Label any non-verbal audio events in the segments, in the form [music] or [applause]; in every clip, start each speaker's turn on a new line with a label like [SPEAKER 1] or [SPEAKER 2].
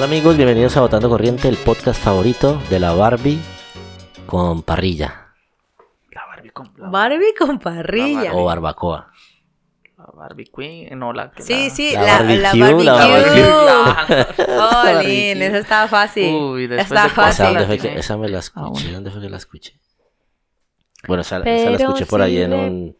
[SPEAKER 1] Hola amigos, bienvenidos a Votando Corriente, el podcast favorito de la Barbie con parrilla
[SPEAKER 2] La Barbie con la,
[SPEAKER 3] Barbie con parrilla.
[SPEAKER 1] o barbacoa.
[SPEAKER 2] la Barbie Queen, no la que
[SPEAKER 3] Sí,
[SPEAKER 2] la-
[SPEAKER 3] sí,
[SPEAKER 1] La
[SPEAKER 3] la,
[SPEAKER 1] barbecue, la
[SPEAKER 3] barbecue. [laughs] esa estaba fácil.
[SPEAKER 2] Uy, después
[SPEAKER 3] Está
[SPEAKER 2] de
[SPEAKER 3] fácil.
[SPEAKER 1] ¿dónde fue
[SPEAKER 2] Tiene-
[SPEAKER 1] que- esa me la escuché,
[SPEAKER 2] Ah, bueno.
[SPEAKER 1] ¿dónde fue que la escuché? Bueno, esa, esa la escuché por ahí en un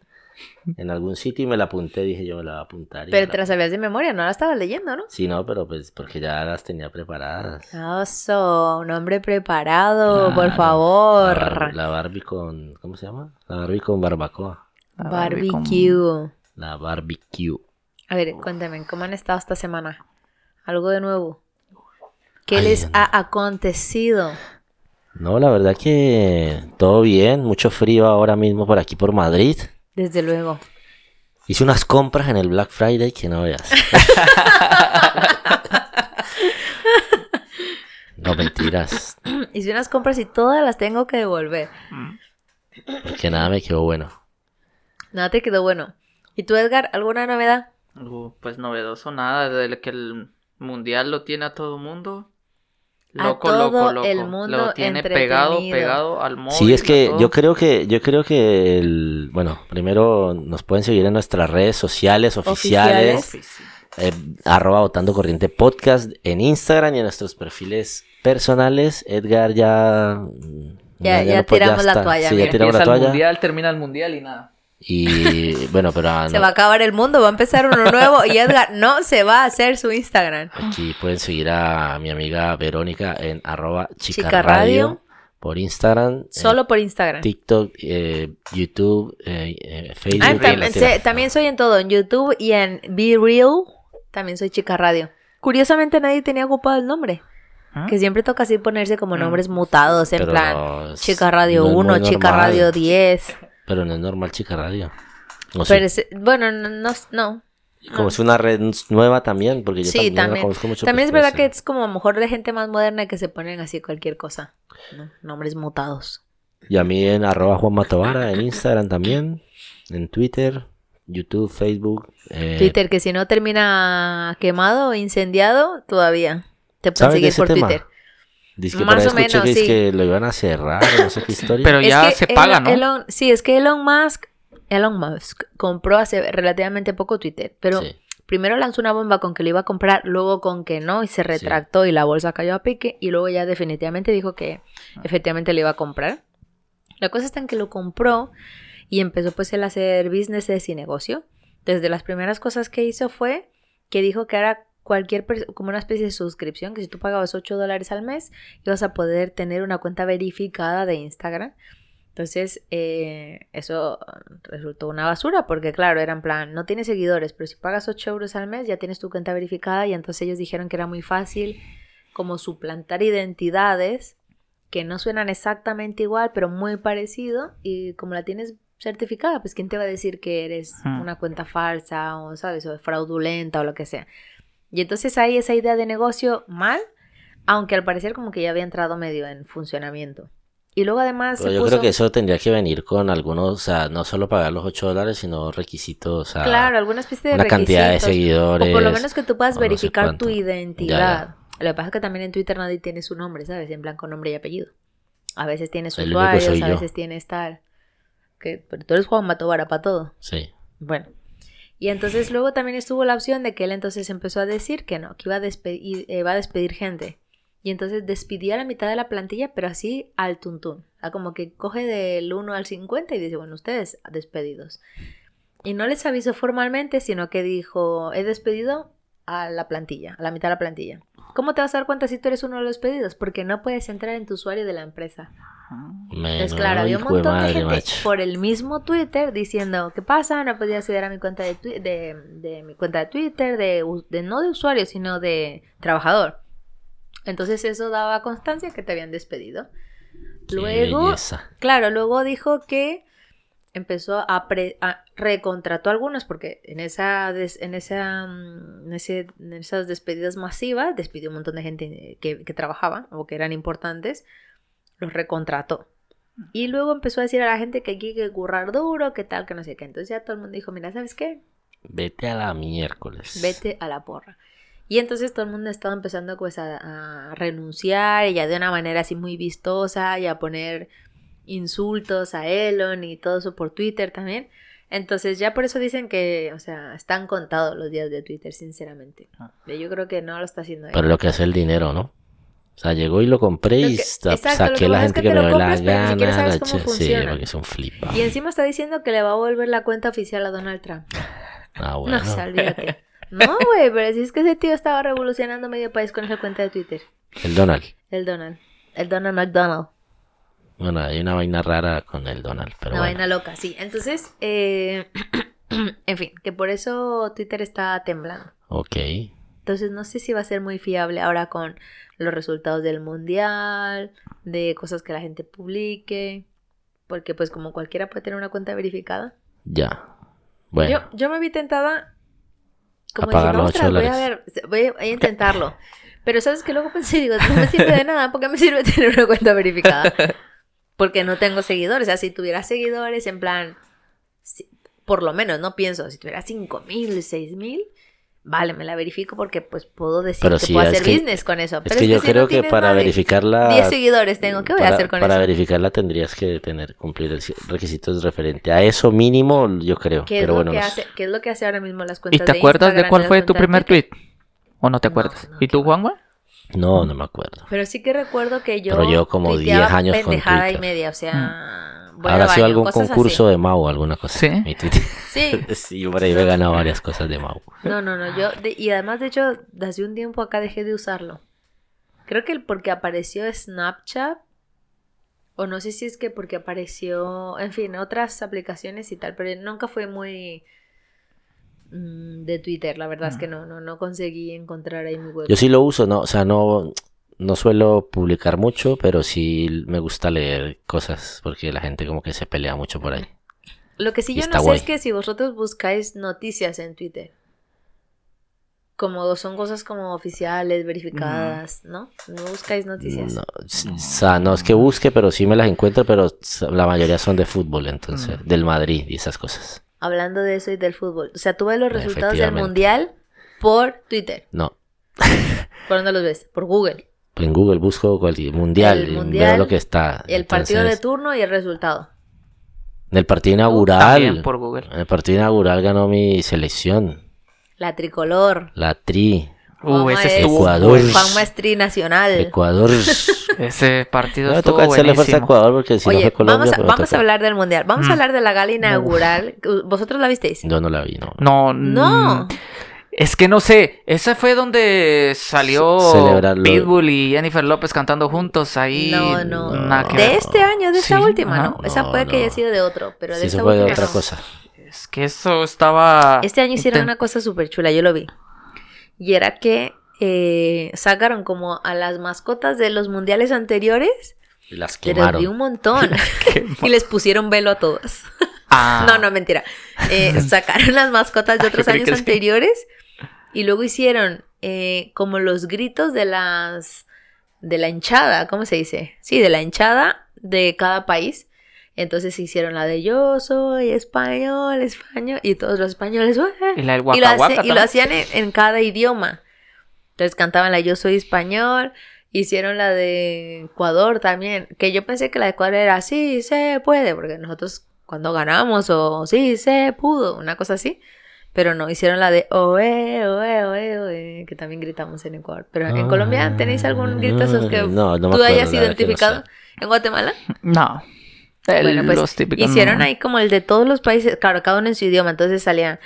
[SPEAKER 1] en algún sitio y me la apunté, dije yo me la voy a apuntar. y
[SPEAKER 3] Pero te
[SPEAKER 1] la-
[SPEAKER 3] la sabías de memoria, no la estabas leyendo, ¿no?
[SPEAKER 1] Sí, no, pero pues porque ya las tenía preparadas.
[SPEAKER 3] Oso, un hombre preparado, por favor.
[SPEAKER 1] La, Bar- la Barbie con, ¿cómo se llama? La Barbie con barbacoa.
[SPEAKER 2] La Barbie con-
[SPEAKER 3] Barbecue.
[SPEAKER 1] La barbecue.
[SPEAKER 3] A ver, cuéntame, ¿cómo han estado esta semana? ¿Algo de nuevo? ¿Qué
[SPEAKER 1] Ay,
[SPEAKER 3] les ha acontecido?
[SPEAKER 1] No, la verdad que todo bien, mucho frío ahora mismo por aquí por Madrid.
[SPEAKER 3] Desde luego.
[SPEAKER 1] Hice unas compras en el Black Friday que no veas. [laughs] no mentiras,
[SPEAKER 3] Hice unas compras y todas las tengo que devolver.
[SPEAKER 2] Mm.
[SPEAKER 1] porque nada me quedó bueno.
[SPEAKER 3] Nada te quedó bueno. ¿Y tú, Edgar, alguna novedad?
[SPEAKER 2] Uh, pues novedoso nada, desde que el mundial lo tiene a todo mundo.
[SPEAKER 3] A
[SPEAKER 2] Loco,
[SPEAKER 3] todo
[SPEAKER 2] loco, loco.
[SPEAKER 3] el mundo
[SPEAKER 2] lo tiene pegado,
[SPEAKER 3] entretenido.
[SPEAKER 2] pegado al móvil.
[SPEAKER 1] Sí, es
[SPEAKER 2] a
[SPEAKER 1] que yo creo que yo creo que el, bueno, primero nos pueden seguir en nuestras redes sociales oficiales, eh, arroba Votando Corriente Podcast en Instagram y en nuestros perfiles personales. Edgar ya mm,
[SPEAKER 3] Ya- ya
[SPEAKER 1] no
[SPEAKER 3] tiramos la toalla,
[SPEAKER 1] Sí, ya tiramos la
[SPEAKER 2] Empieza el
[SPEAKER 1] toalla.
[SPEAKER 2] mundial, termina el mundial y nada.
[SPEAKER 1] Y bueno, pero ah,
[SPEAKER 3] Se va a acabar el mundo, va a empezar uno nuevo y Edgar no se va a hacer su Instagram.
[SPEAKER 1] aquí pueden seguir a mi amiga Verónica en arroba chica,
[SPEAKER 3] Chica
[SPEAKER 1] radio, por Instagram,
[SPEAKER 3] Solo por Instagram.
[SPEAKER 1] TikTok, eh, YouTube, eh, eh, Facebook.
[SPEAKER 3] Ah, también, también soy en todo, en YouTube y en Be Real. También soy Chica Radio. Curiosamente nadie tenía ocupado el nombre.
[SPEAKER 2] ¿Ah?
[SPEAKER 3] Que siempre toca así ponerse como
[SPEAKER 2] Mm.
[SPEAKER 3] nombres mutados, en
[SPEAKER 1] Pero
[SPEAKER 3] plan Chica Radio
[SPEAKER 1] no es
[SPEAKER 3] 1,
[SPEAKER 1] muy
[SPEAKER 3] Chica
[SPEAKER 1] normal.
[SPEAKER 3] Radio 10.
[SPEAKER 1] Pero no es normal Chica Radio. O sí,
[SPEAKER 3] Pero es- bueno, no, no, no.
[SPEAKER 1] como es una red nueva también, porque yo
[SPEAKER 3] Sí,
[SPEAKER 1] también, la
[SPEAKER 3] también.
[SPEAKER 1] conozco mucho.
[SPEAKER 3] También es
[SPEAKER 1] pues,
[SPEAKER 3] verdad
[SPEAKER 1] puede
[SPEAKER 3] que es como a lo mejor de gente más moderna que se ponen así cualquier cosa. ¿no? Nombres mutados.
[SPEAKER 1] Y a mí en arroba Juan Matovara, en Instagram también, en Twitter, YouTube, Facebook. eh,
[SPEAKER 3] Twitter, que si no termina quemado o incendiado, todavía te pueden
[SPEAKER 1] ¿Sabes de
[SPEAKER 3] seguir por
[SPEAKER 1] tema?
[SPEAKER 3] Twitter.
[SPEAKER 1] Dice que
[SPEAKER 3] Más o menos, sí.
[SPEAKER 1] que lo iban a cerrar, no sé qué [laughs] historia.
[SPEAKER 2] Pero
[SPEAKER 3] Es
[SPEAKER 2] ya
[SPEAKER 3] que
[SPEAKER 2] se
[SPEAKER 3] Elon-
[SPEAKER 2] paga, ¿no?
[SPEAKER 3] Elon- sí, es que Elon Musk, Elon Musk compró hace relativamente poco Twitter, pero
[SPEAKER 1] Sí.
[SPEAKER 3] primero lanzó una bomba con que lo iba a comprar, luego con que no y se retractó y la bolsa cayó a pique y luego ya definitivamente dijo que
[SPEAKER 2] Ah.
[SPEAKER 3] efectivamente lo iba a comprar. La cosa está en que lo compró y empezó pues él a hacer businesses y negocio. Entonces de las primeras cosas que hizo fue que dijo que era cualquier como una especie de suscripción, que si tú pagabas 8 dólares al mes ibas a poder tener una cuenta verificada de Instagram. Entonces, eh, eso resultó una basura porque, claro, era en plan, no tienes seguidores, pero si pagas 8 euros al mes ya tienes tu cuenta verificada y entonces ellos dijeron que era muy fácil como suplantar identidades que no suenan exactamente igual, pero muy parecido y como la tienes certificada, pues quién te va a decir que eres una cuenta falsa o, ¿sabes? O fraudulenta o lo que sea. Y entonces ahí esa idea de negocio mal, aunque al parecer como que ya había entrado medio en funcionamiento. Y luego además
[SPEAKER 1] Pero
[SPEAKER 3] se
[SPEAKER 1] yo
[SPEAKER 3] puso...
[SPEAKER 1] creo que eso tendría que venir con algunos, o sea, no solo pagar los 8 dólares, sino requisitos, o sea,
[SPEAKER 3] Claro, alguna especie de
[SPEAKER 1] una cantidad de seguidores.
[SPEAKER 3] O por lo menos que tú puedas
[SPEAKER 1] o no sé
[SPEAKER 3] verificar tu
[SPEAKER 1] Ya,
[SPEAKER 3] identidad. Lo que pasa es que también en Twitter nadie tiene su nombre, ¿sabes? En blanco nombre y apellido. A veces tienes usuarios, a veces tienes tal. Que, pero tú eres Juan Matovara para todo.
[SPEAKER 1] Sí.
[SPEAKER 3] Bueno. Y entonces luego también estuvo la opción de que él entonces empezó a decir que no, que iba a despedir, eh, va a despedir gente. Y entonces despidía a la mitad de la plantilla, pero así al tuntún. Sea, como que coge del 1 al 50 y dice, bueno, ustedes despedidos. Y no les avisó formalmente, sino que dijo, he despedido a la plantilla, a la mitad de la plantilla. ¿Cómo te vas a dar cuenta si tú eres uno de los despedidos? Porque no puedes entrar en tu usuario de la empresa. Entonces, claro, había un
[SPEAKER 1] de
[SPEAKER 3] montón de, gente
[SPEAKER 1] macho.
[SPEAKER 3] por el mismo Twitter diciendo, ¿qué pasa? No podía acceder a mi cuenta de, de, de mi cuenta de Twitter, de, no de usuario, sino de trabajador. Entonces eso daba constancia que te habían despedido. Luego, claro, luego dijo que empezó a, pre- a- recontrató a algunos porque en esa des- en esa mm, en, ese- en esas despedidas masivas despidió un montón de gente que, que trabajaba o que eran importantes los recontrató. Y luego empezó a decir a la gente que aquí hay que currar duro que tal que no sé qué. Entonces ya todo el mundo dijo mira sabes qué
[SPEAKER 1] Vete a la miércoles.
[SPEAKER 3] vete a la porra. Y entonces todo el mundo estaba empezando pues a, a renunciar y ya de una manera así muy vistosa y a poner insultos a Elon y todo eso por Twitter también. Entonces ya por eso dicen que, o sea, están contados los días de Twitter, sinceramente.
[SPEAKER 2] Ah.
[SPEAKER 3] Yo creo que no lo está haciendo él.
[SPEAKER 1] Pero lo que hace el dinero, ¿no? O sea, llegó y lo compré
[SPEAKER 3] Lo
[SPEAKER 1] y
[SPEAKER 3] que- exacto,
[SPEAKER 1] saqué la
[SPEAKER 3] es
[SPEAKER 1] gente
[SPEAKER 3] que
[SPEAKER 1] me dio la
[SPEAKER 3] ni
[SPEAKER 1] gana.
[SPEAKER 3] sabes cómo
[SPEAKER 1] sí, porque es un flip.
[SPEAKER 3] Y encima está diciendo que le va a volver la cuenta oficial a Donald Trump.
[SPEAKER 1] Ah, [laughs] bueno.
[SPEAKER 3] No, o sea, olvídate. No, güey, pero si es que ese tío estaba revolucionando medio país con esa cuenta de Twitter.
[SPEAKER 1] El Donald.
[SPEAKER 3] El Donald. El Donald McDonald.
[SPEAKER 1] Bueno, hay una vaina rara con el Donald, pero
[SPEAKER 3] Una
[SPEAKER 1] bueno.
[SPEAKER 3] vaina loca, sí. Entonces, eh, [clears throat] en fin, que por eso Twitter está temblando.
[SPEAKER 1] Ok.
[SPEAKER 3] Entonces, no sé si va a ser muy fiable ahora con los resultados del mundial, de cosas que la gente publique, porque pues como cualquiera puede tener una cuenta verificada.
[SPEAKER 1] Ya. Bueno.
[SPEAKER 3] Yo, yo me vi tentada, como ostras,
[SPEAKER 1] ocho
[SPEAKER 3] voy a
[SPEAKER 1] dólares".
[SPEAKER 3] ver, voy a, voy a intentarlo. Pero sabes que luego pensé, digo, no me sirve de nada, porque me sirve [laughs] tener una cuenta verificada. [laughs] Porque no tengo seguidores. O sea, si tuviera seguidores, en plan, si- por lo menos, no pienso, si tuviera 5 mil, 6 mil, vale, me la verifico porque pues puedo decir
[SPEAKER 1] Pero
[SPEAKER 3] que
[SPEAKER 1] sí,
[SPEAKER 3] puedo
[SPEAKER 1] es
[SPEAKER 3] hacer
[SPEAKER 1] que-
[SPEAKER 3] business con eso.
[SPEAKER 1] Es
[SPEAKER 3] Pero
[SPEAKER 1] que yo
[SPEAKER 3] si no
[SPEAKER 1] creo que
[SPEAKER 3] tienes
[SPEAKER 1] para verificarla.
[SPEAKER 3] 10 seguidores tengo, ¿qué voy a
[SPEAKER 1] para-
[SPEAKER 3] hacer con
[SPEAKER 1] Para
[SPEAKER 3] eso?
[SPEAKER 1] verificarla tendrías que tener cumplir el requisitos referente a eso mínimo, yo creo.
[SPEAKER 3] ¿Qué es,
[SPEAKER 1] Pero
[SPEAKER 3] lo
[SPEAKER 1] bueno,
[SPEAKER 3] que
[SPEAKER 1] no
[SPEAKER 3] hace, ¿Qué es lo que hace ahora mismo las
[SPEAKER 2] ¿Y
[SPEAKER 3] cuentas
[SPEAKER 2] te
[SPEAKER 3] de
[SPEAKER 2] acuerdas de
[SPEAKER 3] y
[SPEAKER 2] cuál fue tu primer tweet? ¿O no te
[SPEAKER 3] No,
[SPEAKER 2] acuerdas?
[SPEAKER 3] no,
[SPEAKER 2] ¿Y tú. Juanma?
[SPEAKER 1] No, no me acuerdo.
[SPEAKER 3] Pero sí que recuerdo que yo.
[SPEAKER 1] Pero yo como 10
[SPEAKER 3] tuiteaba
[SPEAKER 1] años con
[SPEAKER 3] pendejada y
[SPEAKER 1] Twitter.
[SPEAKER 3] media, o sea. voy
[SPEAKER 1] Habrá
[SPEAKER 3] al
[SPEAKER 1] sido algún
[SPEAKER 3] cosas
[SPEAKER 1] concurso
[SPEAKER 3] así.
[SPEAKER 1] de Mau alguna cosa.
[SPEAKER 2] ¿Sí?
[SPEAKER 1] Mi Twitter.
[SPEAKER 3] Sí. [laughs]
[SPEAKER 1] sí, por ahí me he ganado varias cosas de Mau.
[SPEAKER 3] No, no, no. Yo. de- y además, de hecho, hace un tiempo acá dejé de usarlo. Creo que el- porque apareció Snapchat. O no sé si es que porque apareció. En fin, otras aplicaciones y tal. Pero nunca fue muy. Mm, de Twitter, la verdad es que no, no, no conseguí encontrar ahí mi web.
[SPEAKER 1] Yo sí lo uso, no, o sea, no, no suelo publicar mucho, pero sí me gusta leer cosas porque la gente como que se pelea mucho por ahí.
[SPEAKER 3] Lo que sí
[SPEAKER 1] Y
[SPEAKER 3] yo no sé
[SPEAKER 1] guay.
[SPEAKER 3] es que si vosotros buscáis noticias en Twitter, como son cosas como oficiales, verificadas, ¿no? No buscáis noticias.
[SPEAKER 1] No, o sea, no es que busque, pero sí me las encuentro, pero la mayoría son de fútbol, entonces,
[SPEAKER 2] Mm.
[SPEAKER 1] del Madrid y esas cosas.
[SPEAKER 3] Hablando de eso y del fútbol. O sea, tú ves los resultados del mundial por Twitter.
[SPEAKER 1] No, [laughs]
[SPEAKER 3] ¿Por dónde los ves? Por Google.
[SPEAKER 1] en Google busco cualquier mundial,
[SPEAKER 3] El
[SPEAKER 1] y
[SPEAKER 3] mundial,
[SPEAKER 1] veo lo que está.
[SPEAKER 3] El partido de turno y el resultado.
[SPEAKER 1] En el partido inaugural,
[SPEAKER 2] También por Google.
[SPEAKER 1] en el partido inaugural ganó mi selección,
[SPEAKER 3] La tricolor.
[SPEAKER 1] la Tri,
[SPEAKER 2] Uh,
[SPEAKER 3] Juanma
[SPEAKER 2] ese
[SPEAKER 3] es-
[SPEAKER 1] Ecuador.
[SPEAKER 2] buenísimo.
[SPEAKER 3] Juanma es trinacional.
[SPEAKER 1] Ecuador. [laughs]
[SPEAKER 2] Ese partido
[SPEAKER 1] No
[SPEAKER 2] estuvo
[SPEAKER 1] toca hacerle fuerza a
[SPEAKER 2] buenísimo.
[SPEAKER 1] Ecuador porque si no fue Colombia,
[SPEAKER 3] vamos, a, vamos hablar del mundial. Vamos a
[SPEAKER 2] Mm.
[SPEAKER 3] hablar de la gala inaugural. ¿Vosotros la visteis?
[SPEAKER 1] Yo no la vi, no.
[SPEAKER 2] No,
[SPEAKER 3] No.
[SPEAKER 2] mm, Es que no sé, esa fue donde salió
[SPEAKER 1] celebrarlo.
[SPEAKER 2] Pitbull y Jennifer López cantando juntos ahí.
[SPEAKER 3] No, no. De este año, de esta
[SPEAKER 2] Sí,
[SPEAKER 3] última. ¿no? Esa
[SPEAKER 1] No,
[SPEAKER 3] puede que haya sido de otro, pero de
[SPEAKER 1] Sí,
[SPEAKER 3] esta
[SPEAKER 1] eso fue de
[SPEAKER 3] última
[SPEAKER 1] otra cosa.
[SPEAKER 2] Que eso estaba.
[SPEAKER 3] Este año hicieron una cosa súper chula, yo lo vi. Y era que eh, sacaron como a las mascotas de los mundiales anteriores,
[SPEAKER 1] Y las
[SPEAKER 3] pero
[SPEAKER 1] quemaron.
[SPEAKER 3] de un montón. [laughs] [laughs] Y les pusieron velo a todas.
[SPEAKER 2] Ah, [laughs]
[SPEAKER 3] No, no, mentira. Eh, sacaron las mascotas de otros
[SPEAKER 2] Yo creí
[SPEAKER 3] años
[SPEAKER 2] que
[SPEAKER 3] anteriores y luego hicieron eh, como los gritos de las de la hinchada, ¿cómo se dice? Sí, de la hinchada de cada país. Entonces hicieron la de yo soy español, español, y todos los españoles.
[SPEAKER 2] Y la del
[SPEAKER 3] y lo, hace- y lo hacían en, en cada idioma. Entonces cantaban la Yo Soy Español, hicieron la de Ecuador también, que yo pensé que la de Ecuador era sí, se puede, porque nosotros cuando ganamos o sí, se pudo, una cosa así. Pero no, hicieron la de oe, oe, oe, oe, que también gritamos en Ecuador. Pero en Colombia, ¿tenéis algún grito esos que
[SPEAKER 1] Ah, No, no
[SPEAKER 3] tú hayas
[SPEAKER 1] que no
[SPEAKER 3] identificado?
[SPEAKER 1] sé.
[SPEAKER 3] ¿En Guatemala?
[SPEAKER 2] No. El-
[SPEAKER 3] Bueno, pues
[SPEAKER 2] los típicos.
[SPEAKER 3] hicieron
[SPEAKER 2] no.
[SPEAKER 3] ahí como el de todos los países, claro, cada uno en su idioma, entonces salían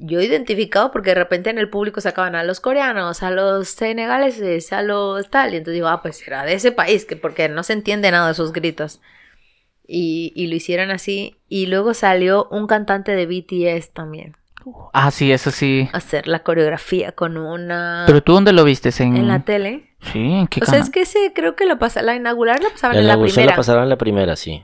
[SPEAKER 3] yo identificado porque de repente en el público sacaban a los coreanos, a los senegaleses, a los tal, y entonces digo, ah, pues será de ese país, que porque no se entiende nada de esos gritos. Y, y lo hicieron así, y luego salió un cantante de BTS también,
[SPEAKER 2] Ah, sí, eso sí.
[SPEAKER 3] hacer la coreografía con una...
[SPEAKER 2] Pero tú dónde lo viste? En,
[SPEAKER 3] en la tele.
[SPEAKER 2] Sí, ¿en qué
[SPEAKER 3] O sea, es que ese creo que lo pasa, la inaugural la pasaban
[SPEAKER 1] La
[SPEAKER 3] en la primera.
[SPEAKER 1] la pasaron en la primera, sí.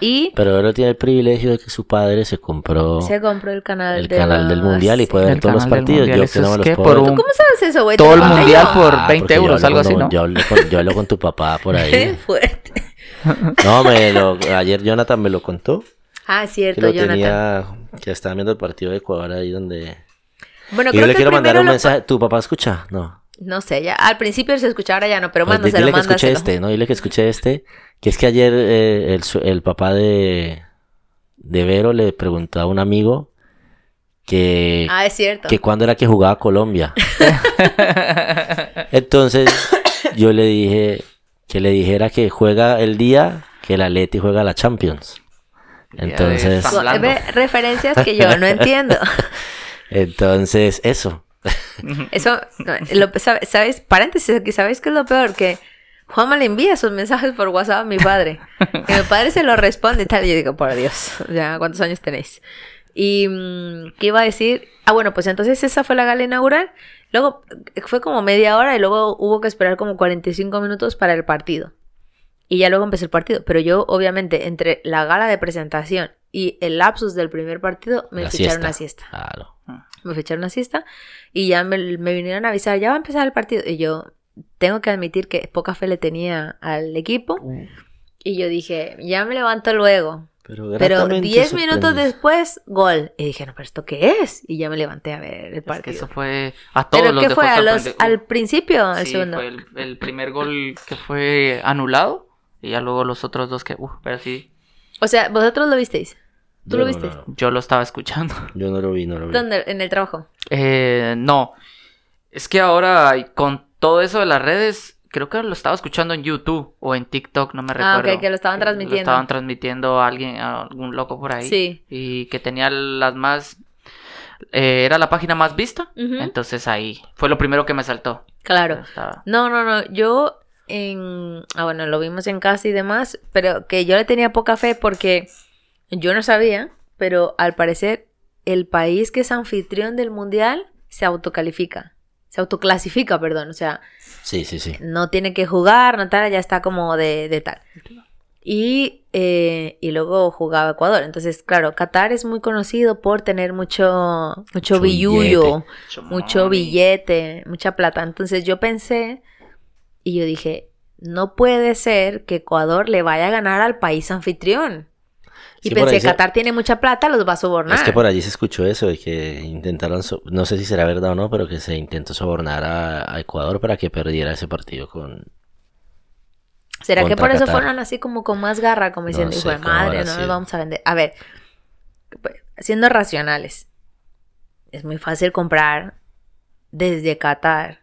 [SPEAKER 3] Y
[SPEAKER 1] Pero él tiene el privilegio de que su padre se compró
[SPEAKER 3] se compró el canal
[SPEAKER 1] el
[SPEAKER 3] de
[SPEAKER 1] canal del mundial y puede ver
[SPEAKER 2] El
[SPEAKER 1] todos los partidos. Yo
[SPEAKER 2] ¿eso
[SPEAKER 1] que no
[SPEAKER 2] es
[SPEAKER 1] me los puedo
[SPEAKER 2] Por
[SPEAKER 1] ver.
[SPEAKER 2] un-
[SPEAKER 3] ¿Cómo sabes eso, güey?
[SPEAKER 2] Todo el mundial
[SPEAKER 3] yo.
[SPEAKER 2] por
[SPEAKER 1] Ah,
[SPEAKER 2] 20
[SPEAKER 1] porque yo
[SPEAKER 2] euros, algo así, ¿no?
[SPEAKER 1] Yo hablé, con, yo hablo con tu papá por ahí. [laughs]
[SPEAKER 3] Qué fuerte.
[SPEAKER 1] No, me lo, ayer Jonathan me lo contó.
[SPEAKER 3] Ah,
[SPEAKER 1] Que
[SPEAKER 3] cierto,
[SPEAKER 1] lo
[SPEAKER 3] Jonathan.
[SPEAKER 1] tenía, que estaba viendo el partido de Ecuador ahí donde...
[SPEAKER 3] Bueno,
[SPEAKER 1] Y
[SPEAKER 3] creo
[SPEAKER 1] yo le
[SPEAKER 3] que
[SPEAKER 1] quiero mandar un
[SPEAKER 3] lo-
[SPEAKER 1] mensaje. ¿Tu papá escucha? No.
[SPEAKER 3] No sé, ya al principio se escuchaba, ahora ya no, pero mándaselo,
[SPEAKER 1] dile que escuche
[SPEAKER 3] mándaselo.
[SPEAKER 1] este, ¿no? Dile que escuche este. Que es que ayer eh, el, el papá de, de Vero le preguntó a un amigo que,
[SPEAKER 3] Ah, es cierto.
[SPEAKER 1] que cuándo era que jugaba Colombia. [laughs] Entonces yo le dije que le dijera que juega el día que el Atleti juega la Champions. Entonces,
[SPEAKER 3] referencias que yo no [laughs] entiendo.
[SPEAKER 1] entonces eso.
[SPEAKER 3] Eso, lo- sabe- ¿sabes? Paréntesis aquí, ¿sabes qué es lo peor? Que Juanma le envía sus mensajes por WhatsApp a mi padre. Y mi padre se lo responde y tal. Y yo digo, por Dios, ya, ¿cuántos años tenéis? Y, mm, ¿qué iba a decir? Ah, bueno, pues entonces esa fue la gala inaugural. Luego fue como media hora y luego hubo que esperar como 45 minutos para el partido. Y ya luego empezó el partido. Pero yo, obviamente, entre la gala de presentación y el lapsus del primer partido, me
[SPEAKER 1] la
[SPEAKER 3] ficharon una siesta
[SPEAKER 1] Claro.
[SPEAKER 3] Me fecharon una siesta y ya me, me vinieron a avisar, ya va a empezar el partido. Y yo tengo que admitir que poca fe le tenía al equipo. Y yo dije, ya me levanto luego.
[SPEAKER 1] Pero,
[SPEAKER 3] Pero
[SPEAKER 1] gratamente
[SPEAKER 3] 10 minutos después, gol. Y dije, no, pero ¿esto qué es? Y ya me levanté a ver el
[SPEAKER 2] Es que
[SPEAKER 3] partido.
[SPEAKER 2] eso fue a todos
[SPEAKER 3] ¿Pero
[SPEAKER 2] los
[SPEAKER 3] qué fue? ¿A los- ¿Al principio al
[SPEAKER 2] Sí,
[SPEAKER 3] segundo?
[SPEAKER 2] fue el, el primer gol que fue anulado y ya luego los otros dos que, uf, pero sí,
[SPEAKER 3] O sea, ¿vosotros lo visteis? ¿Tú
[SPEAKER 1] Yo
[SPEAKER 3] lo
[SPEAKER 1] no,
[SPEAKER 3] viste?
[SPEAKER 1] no, no.
[SPEAKER 2] yo lo estaba escuchando. [laughs]
[SPEAKER 1] Yo no lo vi, no lo vi.
[SPEAKER 3] ¿Dónde? En el trabajo.
[SPEAKER 2] Eh, no, es que ahora con todo eso de las redes, creo que lo estaba escuchando en YouTube o en TikTok, no me
[SPEAKER 3] Ah,
[SPEAKER 2] recuerdo.
[SPEAKER 3] ok, que lo estaban transmitiendo.
[SPEAKER 2] Lo estaban transmitiendo a alguien, a algún loco por ahí.
[SPEAKER 3] Sí.
[SPEAKER 2] Y que tenía las más... eh, era la página más vista. Entonces ahí fue lo primero que me saltó.
[SPEAKER 3] Claro.
[SPEAKER 2] Estaba-
[SPEAKER 3] No, no, no. Yo en. Ah, bueno, lo vimos en casa y demás. Pero que yo le tenía poca fe porque yo no sabía. Pero al parecer, el país que es anfitrión del mundial se autocalifica. Se autoclasifica, perdón. O sea,
[SPEAKER 1] Sí, sí, sí.
[SPEAKER 3] no tiene que jugar, no tal, ya está como de, de tal. Y, eh, y luego jugaba Ecuador. Entonces, claro, Qatar es muy conocido por tener mucho, mucho
[SPEAKER 1] Mucho
[SPEAKER 3] billullo
[SPEAKER 1] billete,
[SPEAKER 3] mucha plata. Entonces yo pensé y yo dije, no puede ser que Ecuador le vaya a ganar al país anfitrión. Y
[SPEAKER 1] Sí,
[SPEAKER 3] pensé,
[SPEAKER 1] se-
[SPEAKER 3] Qatar tiene mucha plata, los va a sobornar.
[SPEAKER 1] Es que por allí se escuchó eso, de que intentaron, so- no sé si será verdad o no, pero que se intentó sobornar a, a Ecuador para que perdiera ese partido con...
[SPEAKER 3] ¿Será que por eso fueron así como con más garra, como
[SPEAKER 1] No
[SPEAKER 3] diciendo, hijo
[SPEAKER 1] sé
[SPEAKER 3] de
[SPEAKER 1] cómo
[SPEAKER 3] madre, no nos vamos a vender? A ver, pues, siendo racionales, es muy fácil comprar desde Qatar